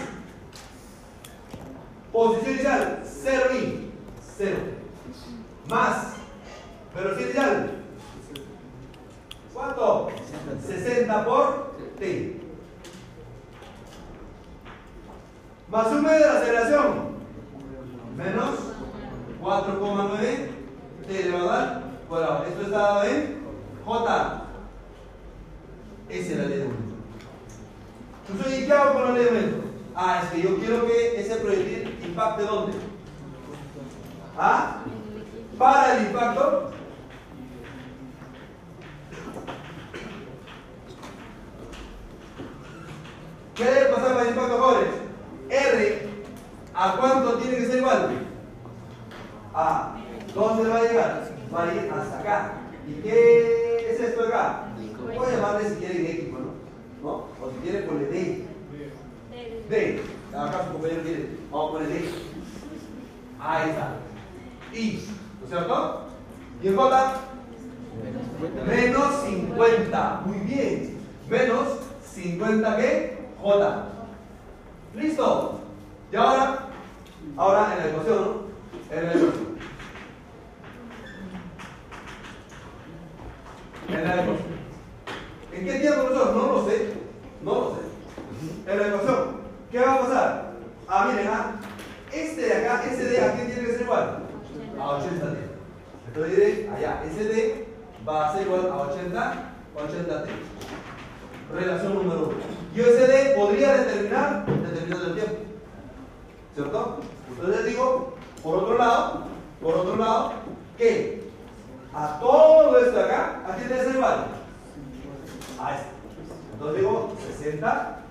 posición inicial, 0 I. 0. Más velocidad inicial. ¿Cuánto? 60 por T. Más un medio de aceleración. Menos 4,9 T elevado al cuadrado. Esto está dado en J. Esa es la ley de movimiento. Entonces, ¿y qué hago con la ley? Ah, es que yo quiero que ese proyectil impacte ¿dónde? ¿Ah? Para el impacto. ¿Qué debe pasar para el impacto, jóvenes? R, ¿a cuánto tiene que ser igual? A, ¿dónde va a llegar? Va a ir hasta acá. ¿Y qué es esto acá? Voy a llamarle si quieren X, ¿no? ¿No? O si quieren ponle D. D. Acá su compañero quiere. Vamos a poner D. Ahí está. I. ¿No es cierto? ¿Y en J? Menos 50. Muy bien. Menos 50 qué? J. ¿Listo? Y ahora, ahora en la ecuación, ¿no? En la ecuación. En la ecuación. ¿En qué tiempo, profesor? No lo sé. No lo sé. En la ecuación. ¿Qué va a pasar? Ah, miren, ah, este de acá, ese de aquí tiene que ser igual a 80 T. Entonces diré, allá, ese va a ser igual a 80, 80 T. Relación número 1. Yo ese D podría determinar determinando el tiempo. ¿Cierto? Entonces digo, por otro lado, por otro lado, que a todo esto de acá, ¿a quién debe ser igual? A este. Entonces digo, 60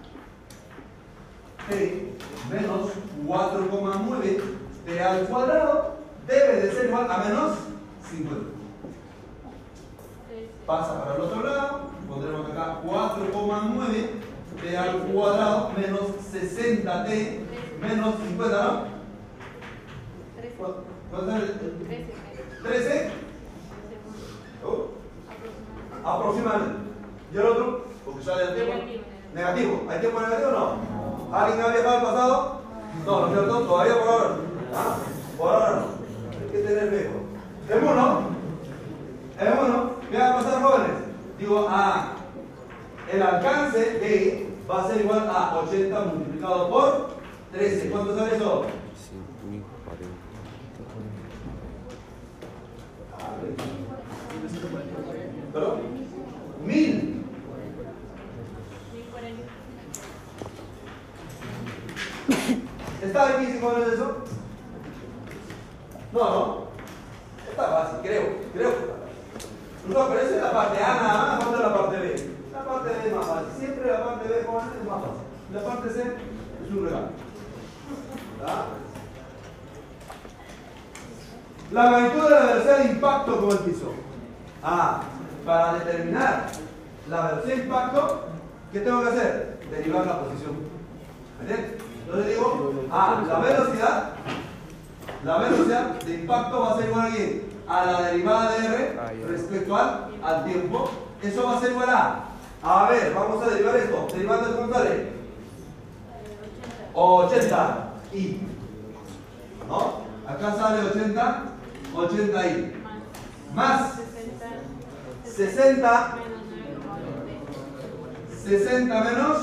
T menos 4,9 T al cuadrado debe de ser igual a menos 50. Pasa para el otro lado, pondremos acá 4,9 T al cuadrado menos 60T menos 50, ¿no? ¿Cuánto es el- 13? Oh, aproximadamente. ¿Y el otro? Porque sale el tiempo. Negativo. ¿Hay tiempo negativo o no? ¿Alguien ha viajado al pasado? No, ¿no es cierto? Todavía por ahora. ¿Ah? Por ahora no. Hay que tener viejo. ¿Es uno? ¿Es uno? ¿Qué va a pasar, jóvenes? Digo, ah, el alcance de va a ser igual a 80 multiplicado por 13. ¿Cuánto sale eso? 5040. ¿Perdón? Mil. ¿Está difícil poner eso? No, no. Está fácil, creo. Creo que está fácil. No, pero esa es la parte A nada más, falta la parte B. La parte B es más fácil. Siempre la parte B Juan, es más fácil. La parte C es un regalo. ¿Verdad? La magnitud de la velocidad de impacto con el piso. Ah, para determinar la velocidad de impacto, ¿qué tengo que hacer? Derivar la posición. ¿Entiendes? Entonces digo, ah, la velocidad, la velocidad de impacto va a ser igual a quién? A la derivada de R respecto al, al tiempo. Eso va a ser igual a. A ver, vamos a derivar esto. Derivando de cuánto sale? 80 y. ¿No? Acá sale 80, 80 y. Más 60 60 menos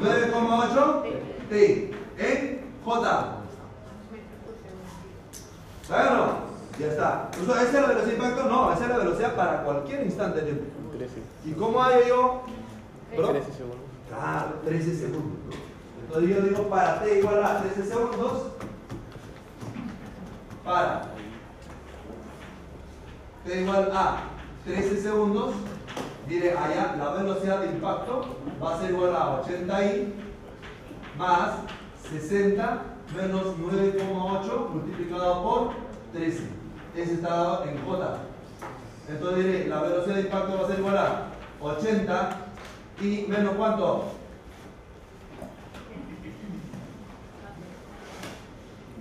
9,8 T en J. ¿Claro o no? Ya está. ¿Esa es la velocidad de impacto? No, esa es la velocidad para cualquier instante de tiempo. 13. ¿Y cómo hallo yo? Bro? 13 segundos. Claro, 13 segundos. Entonces yo digo para t igual a 13 segundos. Para t igual a 13 segundos. Diré allá la velocidad de impacto va a ser igual a 80i más 60 menos 9,8 multiplicado por 13. Ese está dado en J. Entonces diré la velocidad de impacto va a ser igual a 80 y menos cuánto?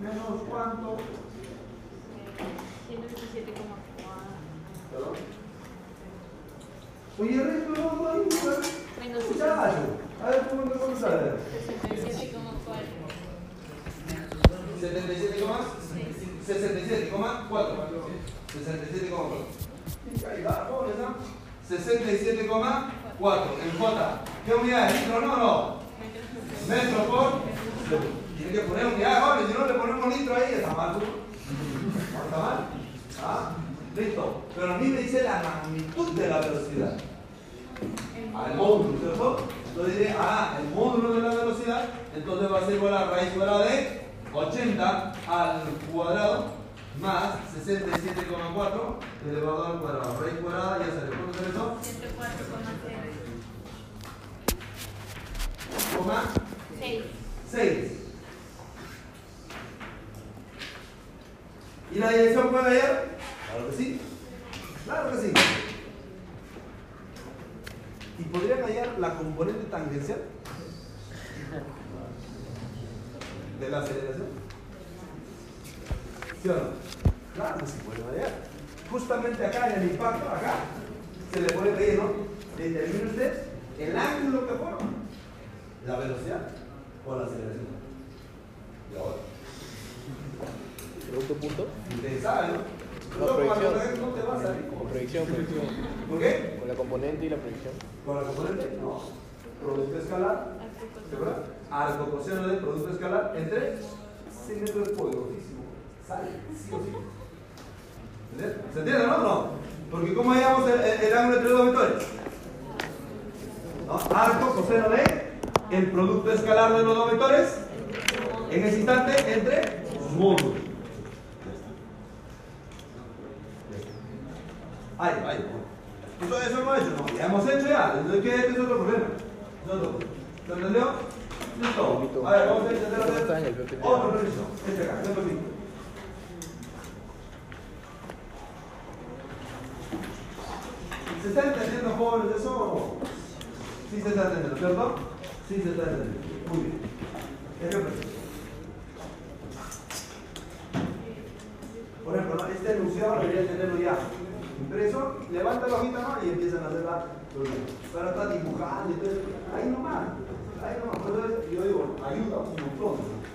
Menos cuánto? 127,4. Perdón. Oye, el resto no, no hay Menos a ver cómo cómo sale. 67,4. 77, 67,4. 67,4. Ahí va, pobre, ¿no? 67,4 en J. ¿Qué unidad? ¿Litro no o no? Metro por. Tiene que poner unidad, joven, si no le ponemos litro ahí, está mal. ¿tú? ¿No está mal? ¿Ah? Listo. Pero a mí me dice la magnitud de la velocidad. Al módulo, ¿cierto? Entonces diré, ah, el módulo de la velocidad, entonces va a ser igual a raíz cuadrada de 80 al cuadrado más 67,4 elevado al cuadrado. Raíz cuadrada, ya sale. ¿Cuánto sale eso? 104,6. Coma 6. 6. ¿Y la dirección puede hallar? Claro que sí. Claro que sí. ¿Y podrían hallar la componente tangencial? ¿De la aceleración? ¿Sí o no? Claro que sí pueden hallar. Justamente acá en el impacto, acá, se le puede pedir, ¿no? Determine usted el ángulo que forma. La velocidad o la aceleración. Y ahora. Punto. Ustedes saben, ¿no? Proyección. no te vas a salir. Con proyección, proyección. ¿Por qué? Con la componente y la proyección. Con la componente, no. Producto escalar, ¿de acuerdo? Arco coseno del producto escalar entre símetros poderosísimo. Sale, sí o sí. ¿Entiendes? ¿Se entiende, no? No. Porque ¿cómo hallamos el, el- el ángulo entre los dos vectores? ¿No? Arco coseno de el producto escalar de los dos vectores en ese instante entre módulos. Ahí, ahí. Eso, eso hemos hecho, ¿no? Ya hemos hecho ya. Entonces, ¿qué este es otro problema? Es otro problema. ¿Lo entendió? Listo. A ver, vamos a intentar hacer otro ejercicio. Este acá, este perfil. ¿Se está entendiendo, jóvenes, eso o no? Sí se está entendiendo, ¿cierto? Sí se está entendiendo. Muy bien. Ejemplo. Por ejemplo, ¿no? este enunciado debería tenerlo ya impreso, levanta la hojita ¿no? y empiezan a hacer la está dibujando. Ahí nomás, ahí nomás. Yo digo, ayuda un montón.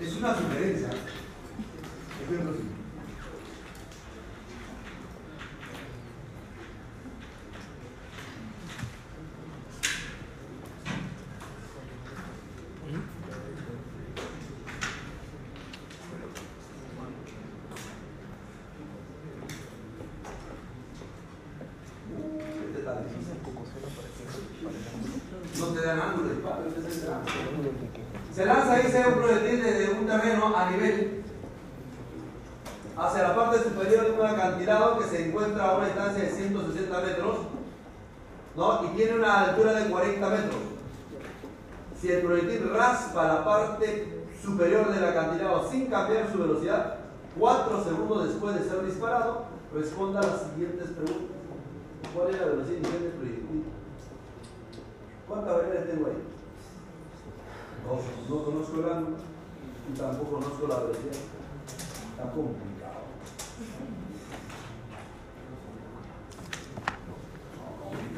Es una sugerencia. Ejemplo sí. Este está difícil. No te dan ángulo de disparo, este es el ángulo. Ángulo de qué? Se lanza, dice, un proyectil desde un terreno a nivel hacia la parte superior de un acantilado que se encuentra a una distancia de 160 metros ¿no? y tiene una altura de 40 metros. Si el proyectil raspa la parte superior del acantilado sin cambiar su velocidad, 4 segundos después de ser disparado, responda a las siguientes preguntas. ¿Cuál es la velocidad inicial del proyectil? ¿Cuántas variables tengo ahí? No, no conozco el ángulo y tampoco conozco la velocidad. Está complicado.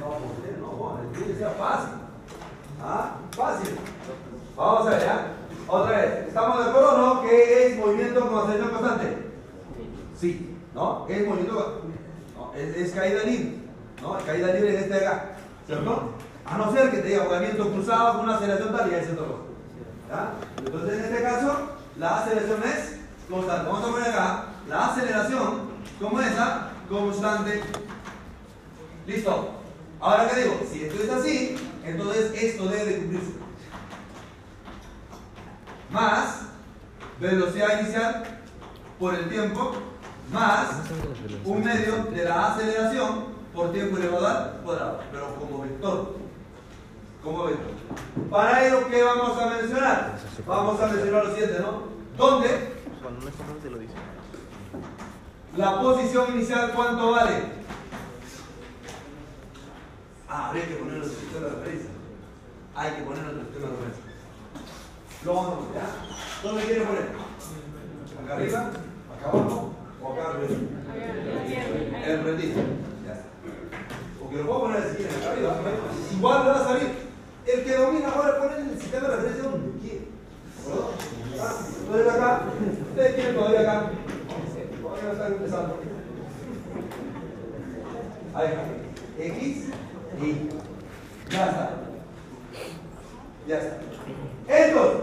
No, ¿por qué? No, bueno, que sea fácil. ¿Ah? Fácil. Vamos a ver, ¿ya? Otra vez. ¿Estamos de acuerdo o no? que es movimiento con aceleración constante? Sí. ¿No? ¿Qué es movimiento no, es, es, caída libre. ¿No? Caída libre es este de acá. ¿Cierto? A no ser que te diga movimiento cruzado con una aceleración tal y es otra cosa. ¿Ya? Entonces, en este caso, la aceleración es constante. Vamos a poner acá la aceleración como esa, constante. Listo. Ahora, ¿qué digo? Si esto es así, entonces esto debe de cumplirse. Más velocidad inicial por el tiempo, más un medio de la aceleración por tiempo elevado al cuadrado, pero como vector. Como vector. Para ello, ¿qué vamos a mencionar? Vamos a mencionar lo siguiente, ¿no? ¿Dónde? La posición inicial, ¿cuánto vale? Ah, habría que poner nuestro sistema de referencia. Hay que poner nuestro sistema de referencia. Lo. ¿Dónde quiere poner? ¿Acá arriba? ¿Acá abajo? ¿O acá arriba? El rendido. Ya está. Porque lo puedo poner quieren acá arriba. Igual va a salir. El que domina ahora poner el sistema de referencia donde quiere. ¿De acuerdo? ¿Ah? Entonces acá, ustedes tienen todavía acá. Todavía no están empezando. Ahí está. X y ya está. Ya está. Entonces,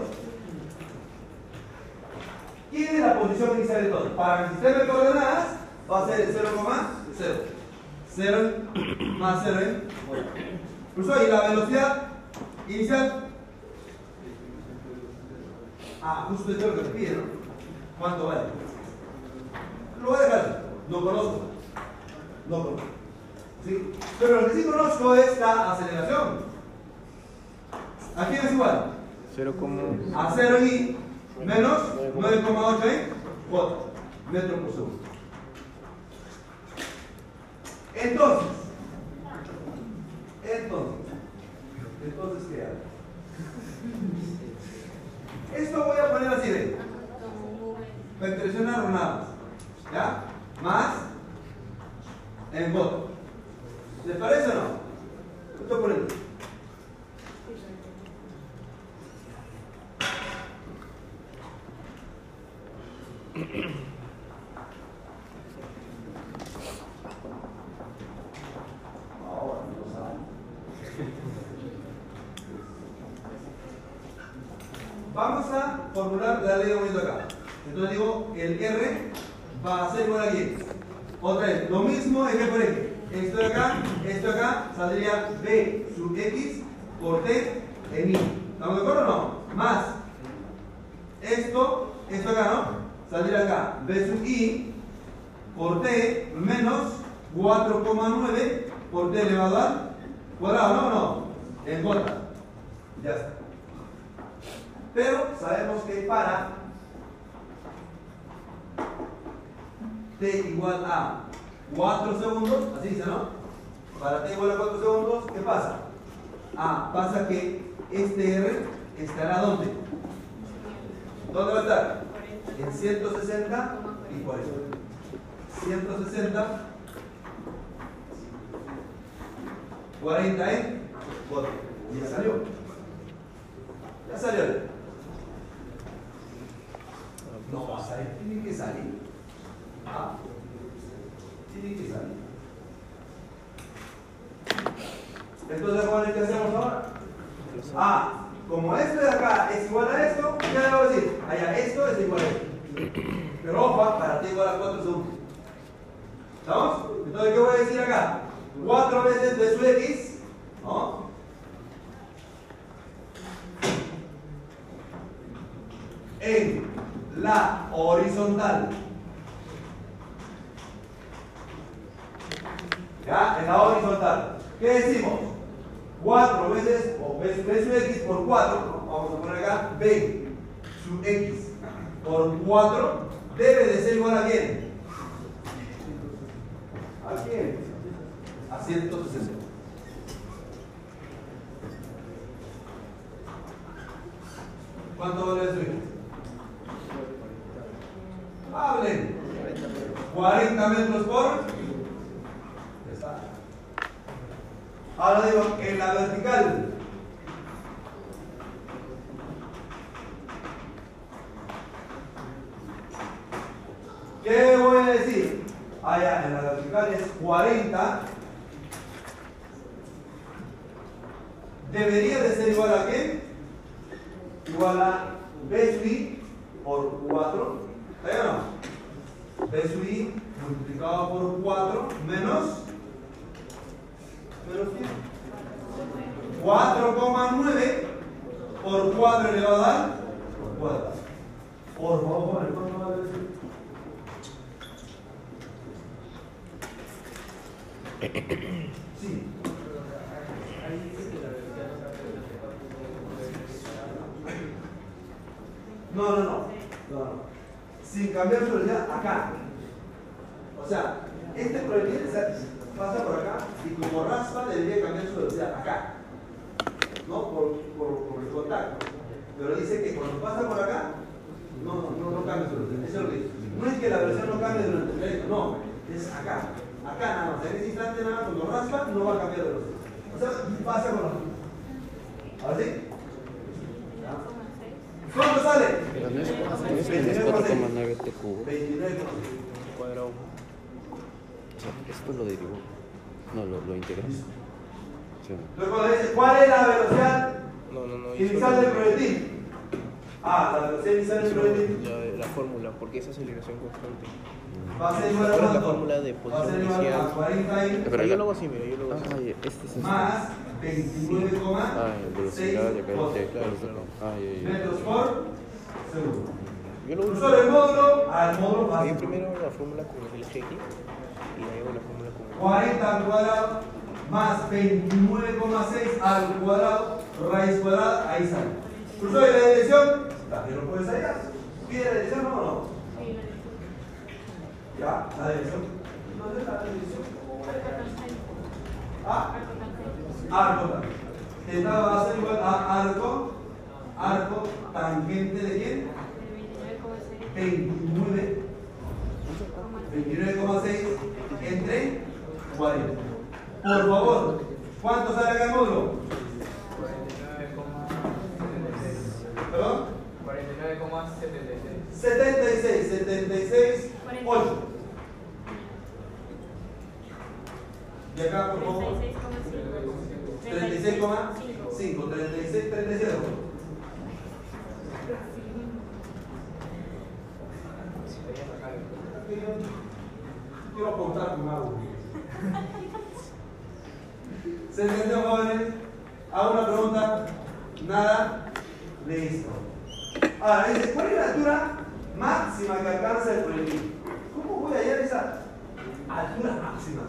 ¿quién es la posición inicial de todo? Para el sistema de coordenadas va a ser el 0,0. 0 más 0 en Incluso ahí la velocidad inicial. Ah, justo es lo que te pide, ¿no? ¿Cuánto vale? Lo voy a dejar. No conozco. No conozco. ¿Sí? Pero lo que sí conozco es la aceleración. ¿A quién es igual? 0, A 0 y menos 9,8 en cuota, metro por segundo. Entonces, entonces, ¿qué hago? Esto voy a poner así de ¿ya? Más en voto. ¿Les parece o no? Ahora *coughs* no saben. Vamos a formular la ley de movimiento acá. Entonces digo, el R va a ser igual a 10. Otra vez, lo mismo eje por eje. Esto de acá, esto de acá, saldría B sub X por T en I. ¿Estamos de acuerdo o no? Más esto, esto acá, ¿no? Saldría acá B sub I por T menos 4,9 por T elevado al cuadrado, ¿no no? En gota. Ya está. Pero sabemos que para t igual a 4 segundos, así dice, ¿no? Para t igual a 4 segundos, ¿qué pasa? Ah, pasa que este R estará ¿dónde? ¿Dónde va a estar? En 160 y 40. 160, 40 en 4. Y ya salió. Ya salió. No va a salir, tiene que salir. Ah, tiene que salir. Entonces, ¿cuál ¿qué hacemos ahora? Ah, como esto de acá es igual a esto, ¿qué a decir? Allá, esto es igual a esto. Pero ojo, para ti igual a 4 segundos. ¿Estamos? Entonces, ¿qué voy a decir acá? 4 veces de su x, ¿no? decir, la horizontal. ¿Ya? En la horizontal. ¿Qué decimos? 4 veces, o B, B sub X por 4, vamos a poner acá, B sub X por 4 debe de ser igual a quién? ¿A quién? A 160. ¿Cuánto vale eso? Hablen. 40 metros por. Ya está. Ahora digo, en la vertical. ¿Qué voy a decir? Allá en la vertical es 40. Debería de ser igual a qué? Igual a B sub I por 4. ¿Está bien o no? B multiplicado por 4 menos. ¿Menos qué? 4,9 por 4 elevado al cuadrado. Por favor, ¿cuánto va a decir? Sí. No, no, no, no, no. Sin cambiar su velocidad acá. O sea, este proyectil pasa por acá y como raspa debería cambiar su velocidad acá. ¿No? Por, por, por el contacto. Pero dice que cuando pasa por acá, no, no, no, cambia su velocidad. Eso es lo que dice. No es que la velocidad no cambie durante el trayecto, no. Es acá. Acá nada más. En ese instante nada cuando raspa no va a cambiar de velocidad. O sea, pasa con la. ¿Ahora sí? ¿Cuánto sale? Pero no es, no es que no es 4,9 T cubo. 29,6. Cuadrado. O sea, esto lo derivó. No, lo, lo. Sí. Luego ¿cuál es la velocidad No, no, no. inicial del proyectil? Ah, la velocidad inicial del proyectil La, la fórmula, porque es aceleración constante. va a ser igual a ¿Cuál es la fórmula de posición a inicial? 40 y Pero yo hago así, mira, yo lo hago así. Ay, este es más 29,6 Ah, metros por segundo. Yo lo uso. El módulo al módulo Yo primero la fórmula con el eje X y luego la fórmula 40 al cuadrado más 29,6 al cuadrado, raíz cuadrada, ahí sale. Cursor de la dirección, también lo puedes hallar. ¿Pide la dirección o no? Ya, la dirección. ¿Dónde está la dirección? Ah, arco también. Teta va a ser igual a arco, arco tangente de quién? 29, 29,6 entre por favor, ¿cuánto sale acá el ¿Perdón? 49,76. 76, 76, 8. Y acá, por favor. 36,5. 36, ¿Se entendió, jóvenes? Hago una pregunta. Nada. Listo. Ahora, dice, ¿cuál es la altura máxima que alcanza el proyectil? ¿Cómo voy a hallar esa altura máxima?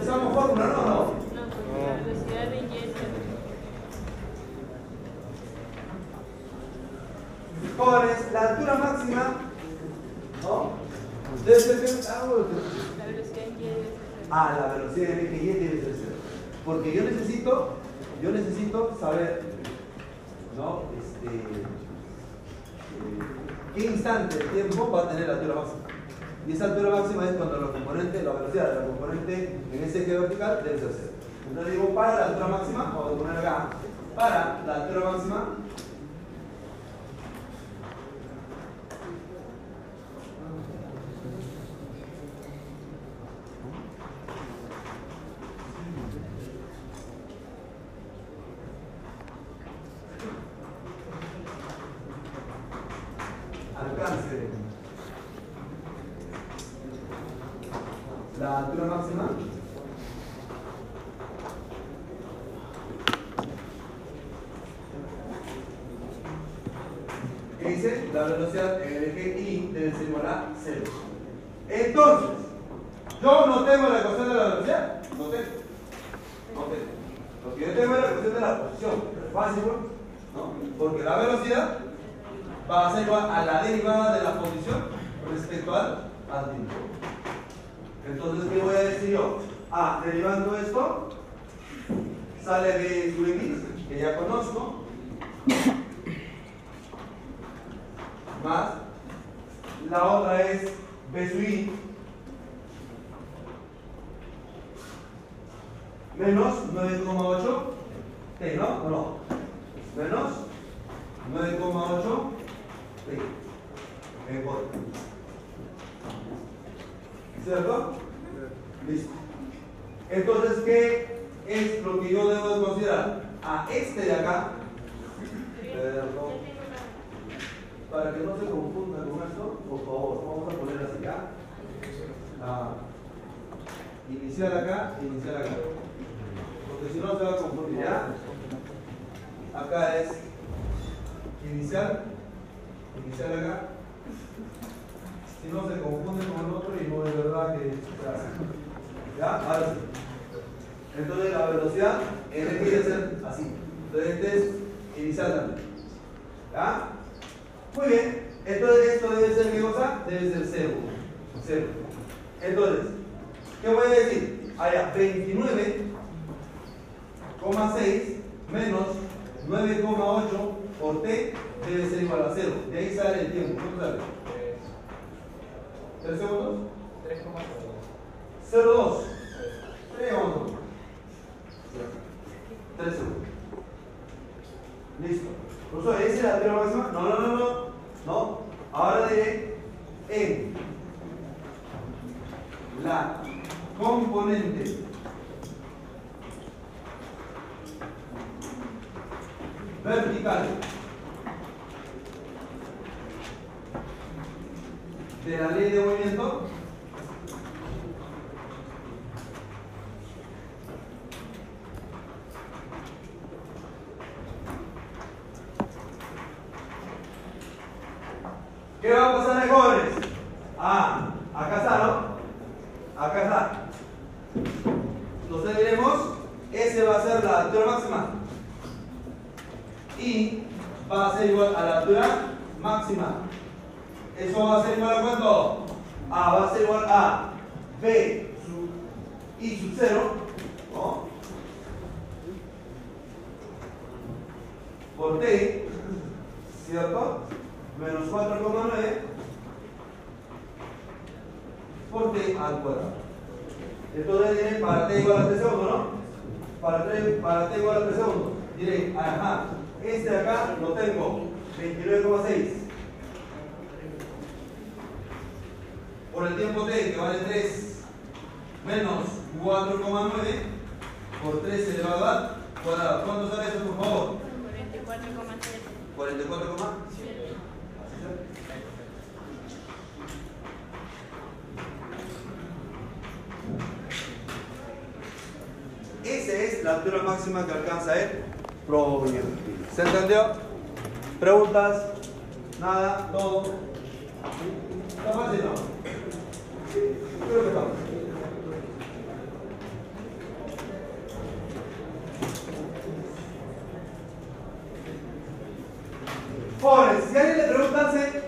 Usamos fórmula, ¿no? ¿no? la velocidad de Jóvenes, la altura máxima, ¿no? Ser que- ah, Ah, la velocidad de que Y debe ser. Porque yo necesito, yo necesito saber, ¿no? Este, eh, qué instante de tiempo va a tener la altura máxima. Y esa altura máxima es cuando la componente, la velocidad de la componente en ese eje vertical debe ser cero. Entonces digo, para la altura máxima, vamos a poner acá, para la altura máxima, no se confunde con el otro y no es verdad que se hace. ¿Ya? Ahora sí. Entonces la velocidad en el quiere ser así. Entonces este es inicial también. ¿Ya? Muy bien. Entonces esto debe ser qué cosa? Debe ser 0. 0. Entonces, ¿qué voy a decir? Allá, 29,6 menos 9,8 por t debe ser igual a 0. De ahí sale el tiempo. ¿Cuánto sale? 3 segundos. 0,2. 3 segundos. 3 segundos. Listo. Profesor, ¿esa es la teoría máxima? No, no, no, no. No. Ahora diré en la componente vertical de la ley de movimiento ¿Qué va a pasar de jóvenes? Ah, acá está, ¿no? Acá está. Entonces diremos, ese va a ser la altura máxima. Y va a ser igual a la altura máxima. Eso va a ser igual a cuánto? A va a ser igual a B sub I sub 0, ¿no? Por T, ¿cierto? Menos 4,9 por T al cuadrado. Entonces diré para T igual a 3 segundos, ¿no? Para, 3, para T igual a 3 segundos. Diré, ajá, este de acá lo tengo 29,6 por el tiempo T que vale 3 menos 4,9 por 3 elevado al cuadrado. ¿Cuánto sale eso, por favor? 44,3. 44, Esa es la altura máxima que alcanza el proyectil. ¿Se entendió? ¿Preguntas? ¿Nada? ¿Todo? ¿Está fácil no? Creo que está fácil. Jóvenes, si alguien le preguntanse,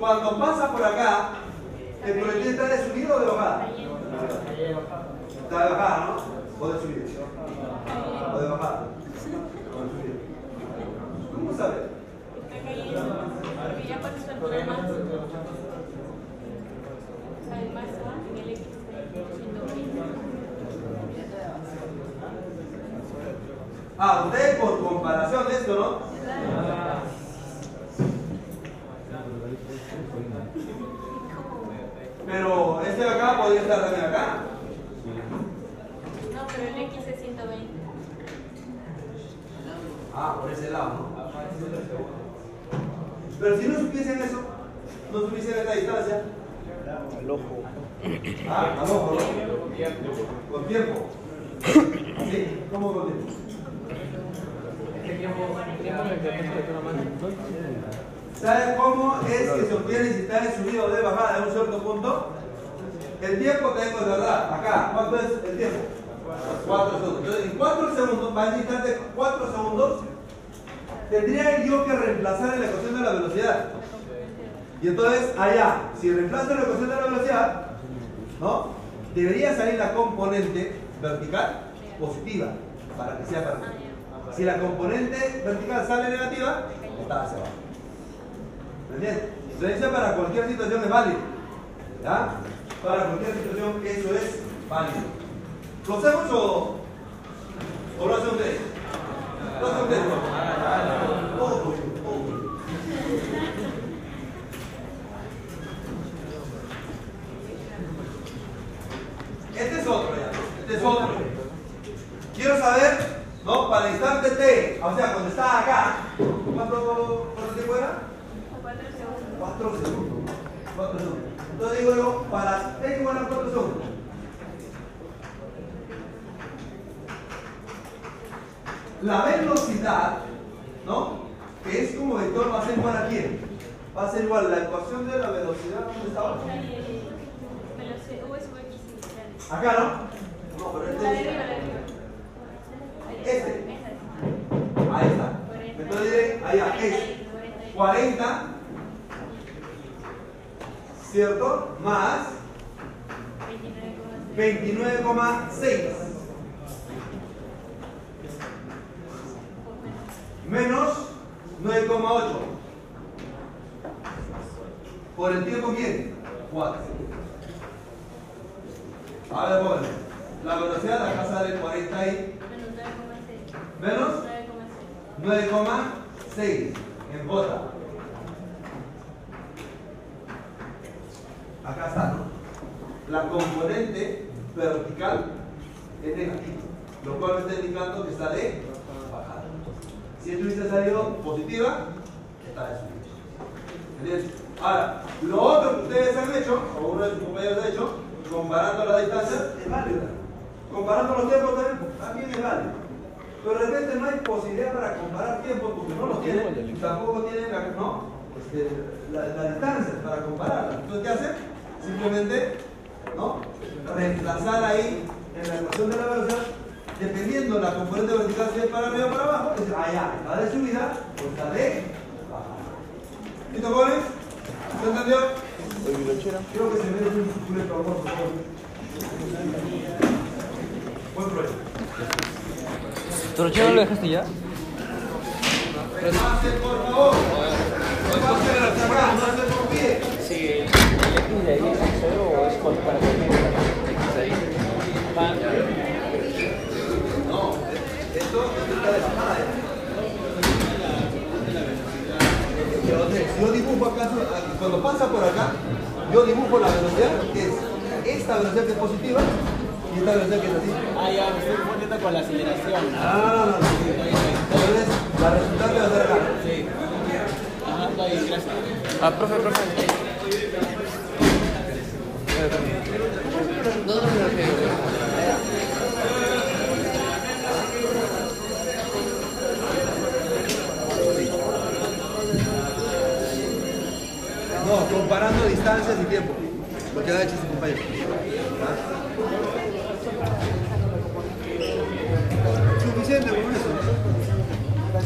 cuando pasa por acá, ¿el proyectil está de subida o de bajada? Está de bajada, ¿no? O de subida. O de bajada. ¿Cómo sabe? Está cayendo. Porque ya pasó el problema. Además, en el X está siendo Ah, ustedes por comparación de esto, ¿no? Pero este de acá podría estar también acá. No, pero el X es 120. Ah, por ese lado, ¿no? Pero si no supiesen eso, no supiesen esta distancia, Al ojo. ah, al ojo. Con tiempo. ¿Sí? ¿Cómo con tiempo? Este tiempo, tiempo en el que la altura máxima. ¿Sabe cómo es que se obtiene si está en subida o de bajada en un cierto punto? El tiempo tengo de verdad, acá, ¿cuánto es el tiempo? 4 segundos. Entonces, en 4 segundos, en instante 4 segundos, tendría yo que reemplazar en la ecuación de la velocidad. Y entonces, allá, si reemplazo la ecuación de la velocidad, ¿no? Debería salir la componente vertical positiva para que sea vertical. Si la componente vertical sale negativa, está hacia abajo. ¿Me entiendes? Entonces, para cualquier situación es válido. ¿Ya? Para cualquier situación, eso es válido. ¿Lo hacemos o, o lo hacen ustedes? Lo hacen ustedes. ¿no? Todo, todo. Este es otro ya. Este es otro. Quiero saber, ¿no? Para el instante T, o sea, cuando está acá, ¿cuánto, cuánto tiempo era? 4 segundos. 4 segundos. Entonces digo yo, para T igual a 4 segundos. La velocidad, ¿no? Que es como vector, va a ser igual a quién? Va a ser igual la ecuación de la velocidad, ¿dónde estaba? Acá, ¿no? No, pero este es este. Ahí está. Entonces diré, allá es 40, ¿cierto? Más 29,6. Menos 9,8. Por el tiempo, ¿quién? 4. A ver, jóvenes. La velocidad acá sale 40 y menos 9,6 en bota. Acá está, ¿no? La componente vertical es negativa, lo cual me está indicando que está de bajada. Si esto hubiese salido positiva, está de subida. ¿Entiendes? Ahora, lo otro que ustedes han hecho, o uno de sus compañeros ha hecho, comparando las distancias, es válida. Comparando los tiempos también, también es válido. Pero de repente no hay posibilidad para comparar tiempos porque no los tienen, tampoco tienen la, no, este, la, la distancia para compararla. Entonces, ¿qué hacen? Simplemente, ¿no? Reemplazar ahí en la ecuación de la velocidad, dependiendo la componente vertical si es para arriba o para abajo, es ya, está de subida o está de bajada. ¿Listo, jóvenes? ¿Se entendió? Creo que se merece un futuro favor, por favor. Buen proyecto. ¿Pero ya no lo dejaste ya? Pase, por favor. Pase de la semana, no se confíe. Sí, el X de ahí es cero o es con- para X de ahí. Va. No, esto está de bajada. ¿eh? Yo dibujo acá, cuando pasa por acá, yo dibujo la velocidad que es esta velocidad que es positiva y esta velocidad que es así. Ah, ya, me estoy confundiendo con la aceleración. Ah, no, no, sí. Entonces, la resultante va a ser acá. Sí. Ajá, está bien, gracias. Ah, profe, profe. No, no, no, no. No, comparando distancias y tiempo. Lo que ha hecho su compañero. Suficiente con eso.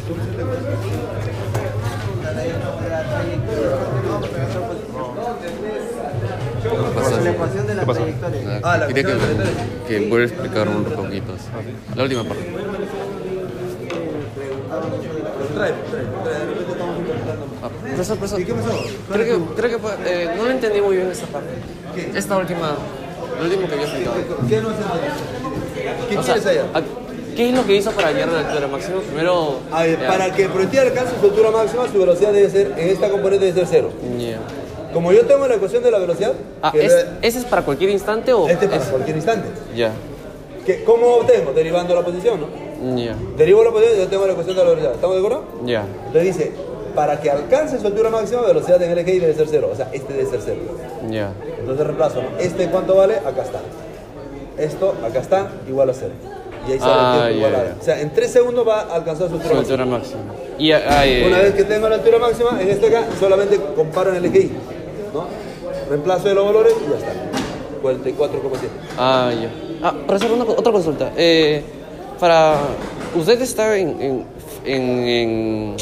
Suficiente con eso. La ecuación de la trayectoria. Ah, la Quería que, que vuelva a explicar un poquito. La última parte. Trae, trae, trae. De repente estamos interpretando. Ah, profesor, profesor. ¿Y qué pasó? Creo que, creo que fue- eh, no lo entendí muy bien esta parte. ¿Qué? Esta última, lo último que había explicado. ¿Qué no? ¿Qué O sea, quieres allá? a- ¿Qué es lo que hizo para llegar a la altura máxima? Primero. A ver, para que el proyectil alcance su altura máxima, su velocidad debe ser, en esta componente debe ser cero. Ya. Como yo tengo la ecuación de la velocidad, Ah, ¿es- ¿ese es para cualquier instante o.? este para es- cualquier instante. Ya. ¿Qué- ¿Cómo obtengo? Derivando la posición, ¿no? Ya. Derivo la posición y yo tengo la ecuación de la velocidad. ¿Estamos de acuerdo? Ya. Entonces dice, para que alcance su altura máxima, velocidad en el eje Y debe ser cero. O sea, este debe ser cero. Ya. Entonces reemplazo, ¿no? ¿Este cuánto vale? Acá está. Esto, acá está, igual a cero. Y ahí sale Ah, el tiempo igualado. ya. O sea, en 3 segundos va a alcanzar su Su altura altura máxima. máxima. Y ah, eh, Una vez que tengo la altura máxima, en este acá solamente comparo en el eje Y. ¿no? Reemplazo de los valores y ya está. 44,7. Ah, ya. Ah, una, co- otra consulta. Eh, para. ¿Usted está en, en, en- en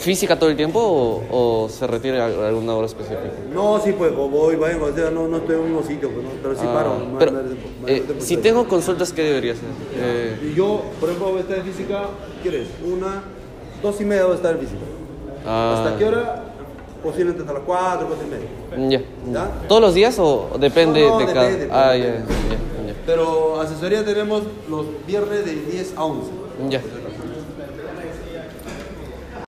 física todo el tiempo o, o se retira a alguna hora específica? No, sí, pues, voy, vengo, o sea, no, no estoy en mismo sitio, pues, ¿no? pero sí Ah, paro. pero, no- eh, si tengo consultas, ¿qué debería hacer? Eh, Y yo, por ejemplo, voy a estar en física, ¿quieres? Una, dos y media voy a estar en física. ah, ¿Hasta qué hora? Posiblemente hasta las cuatro, cuatro y media. Ya. ¿Ya? ¿Todos los días o depende No, no, de cada.? depende, ah, ya, depende. ya, ya. Pero asesoría tenemos los viernes de 10 a 11. Ya.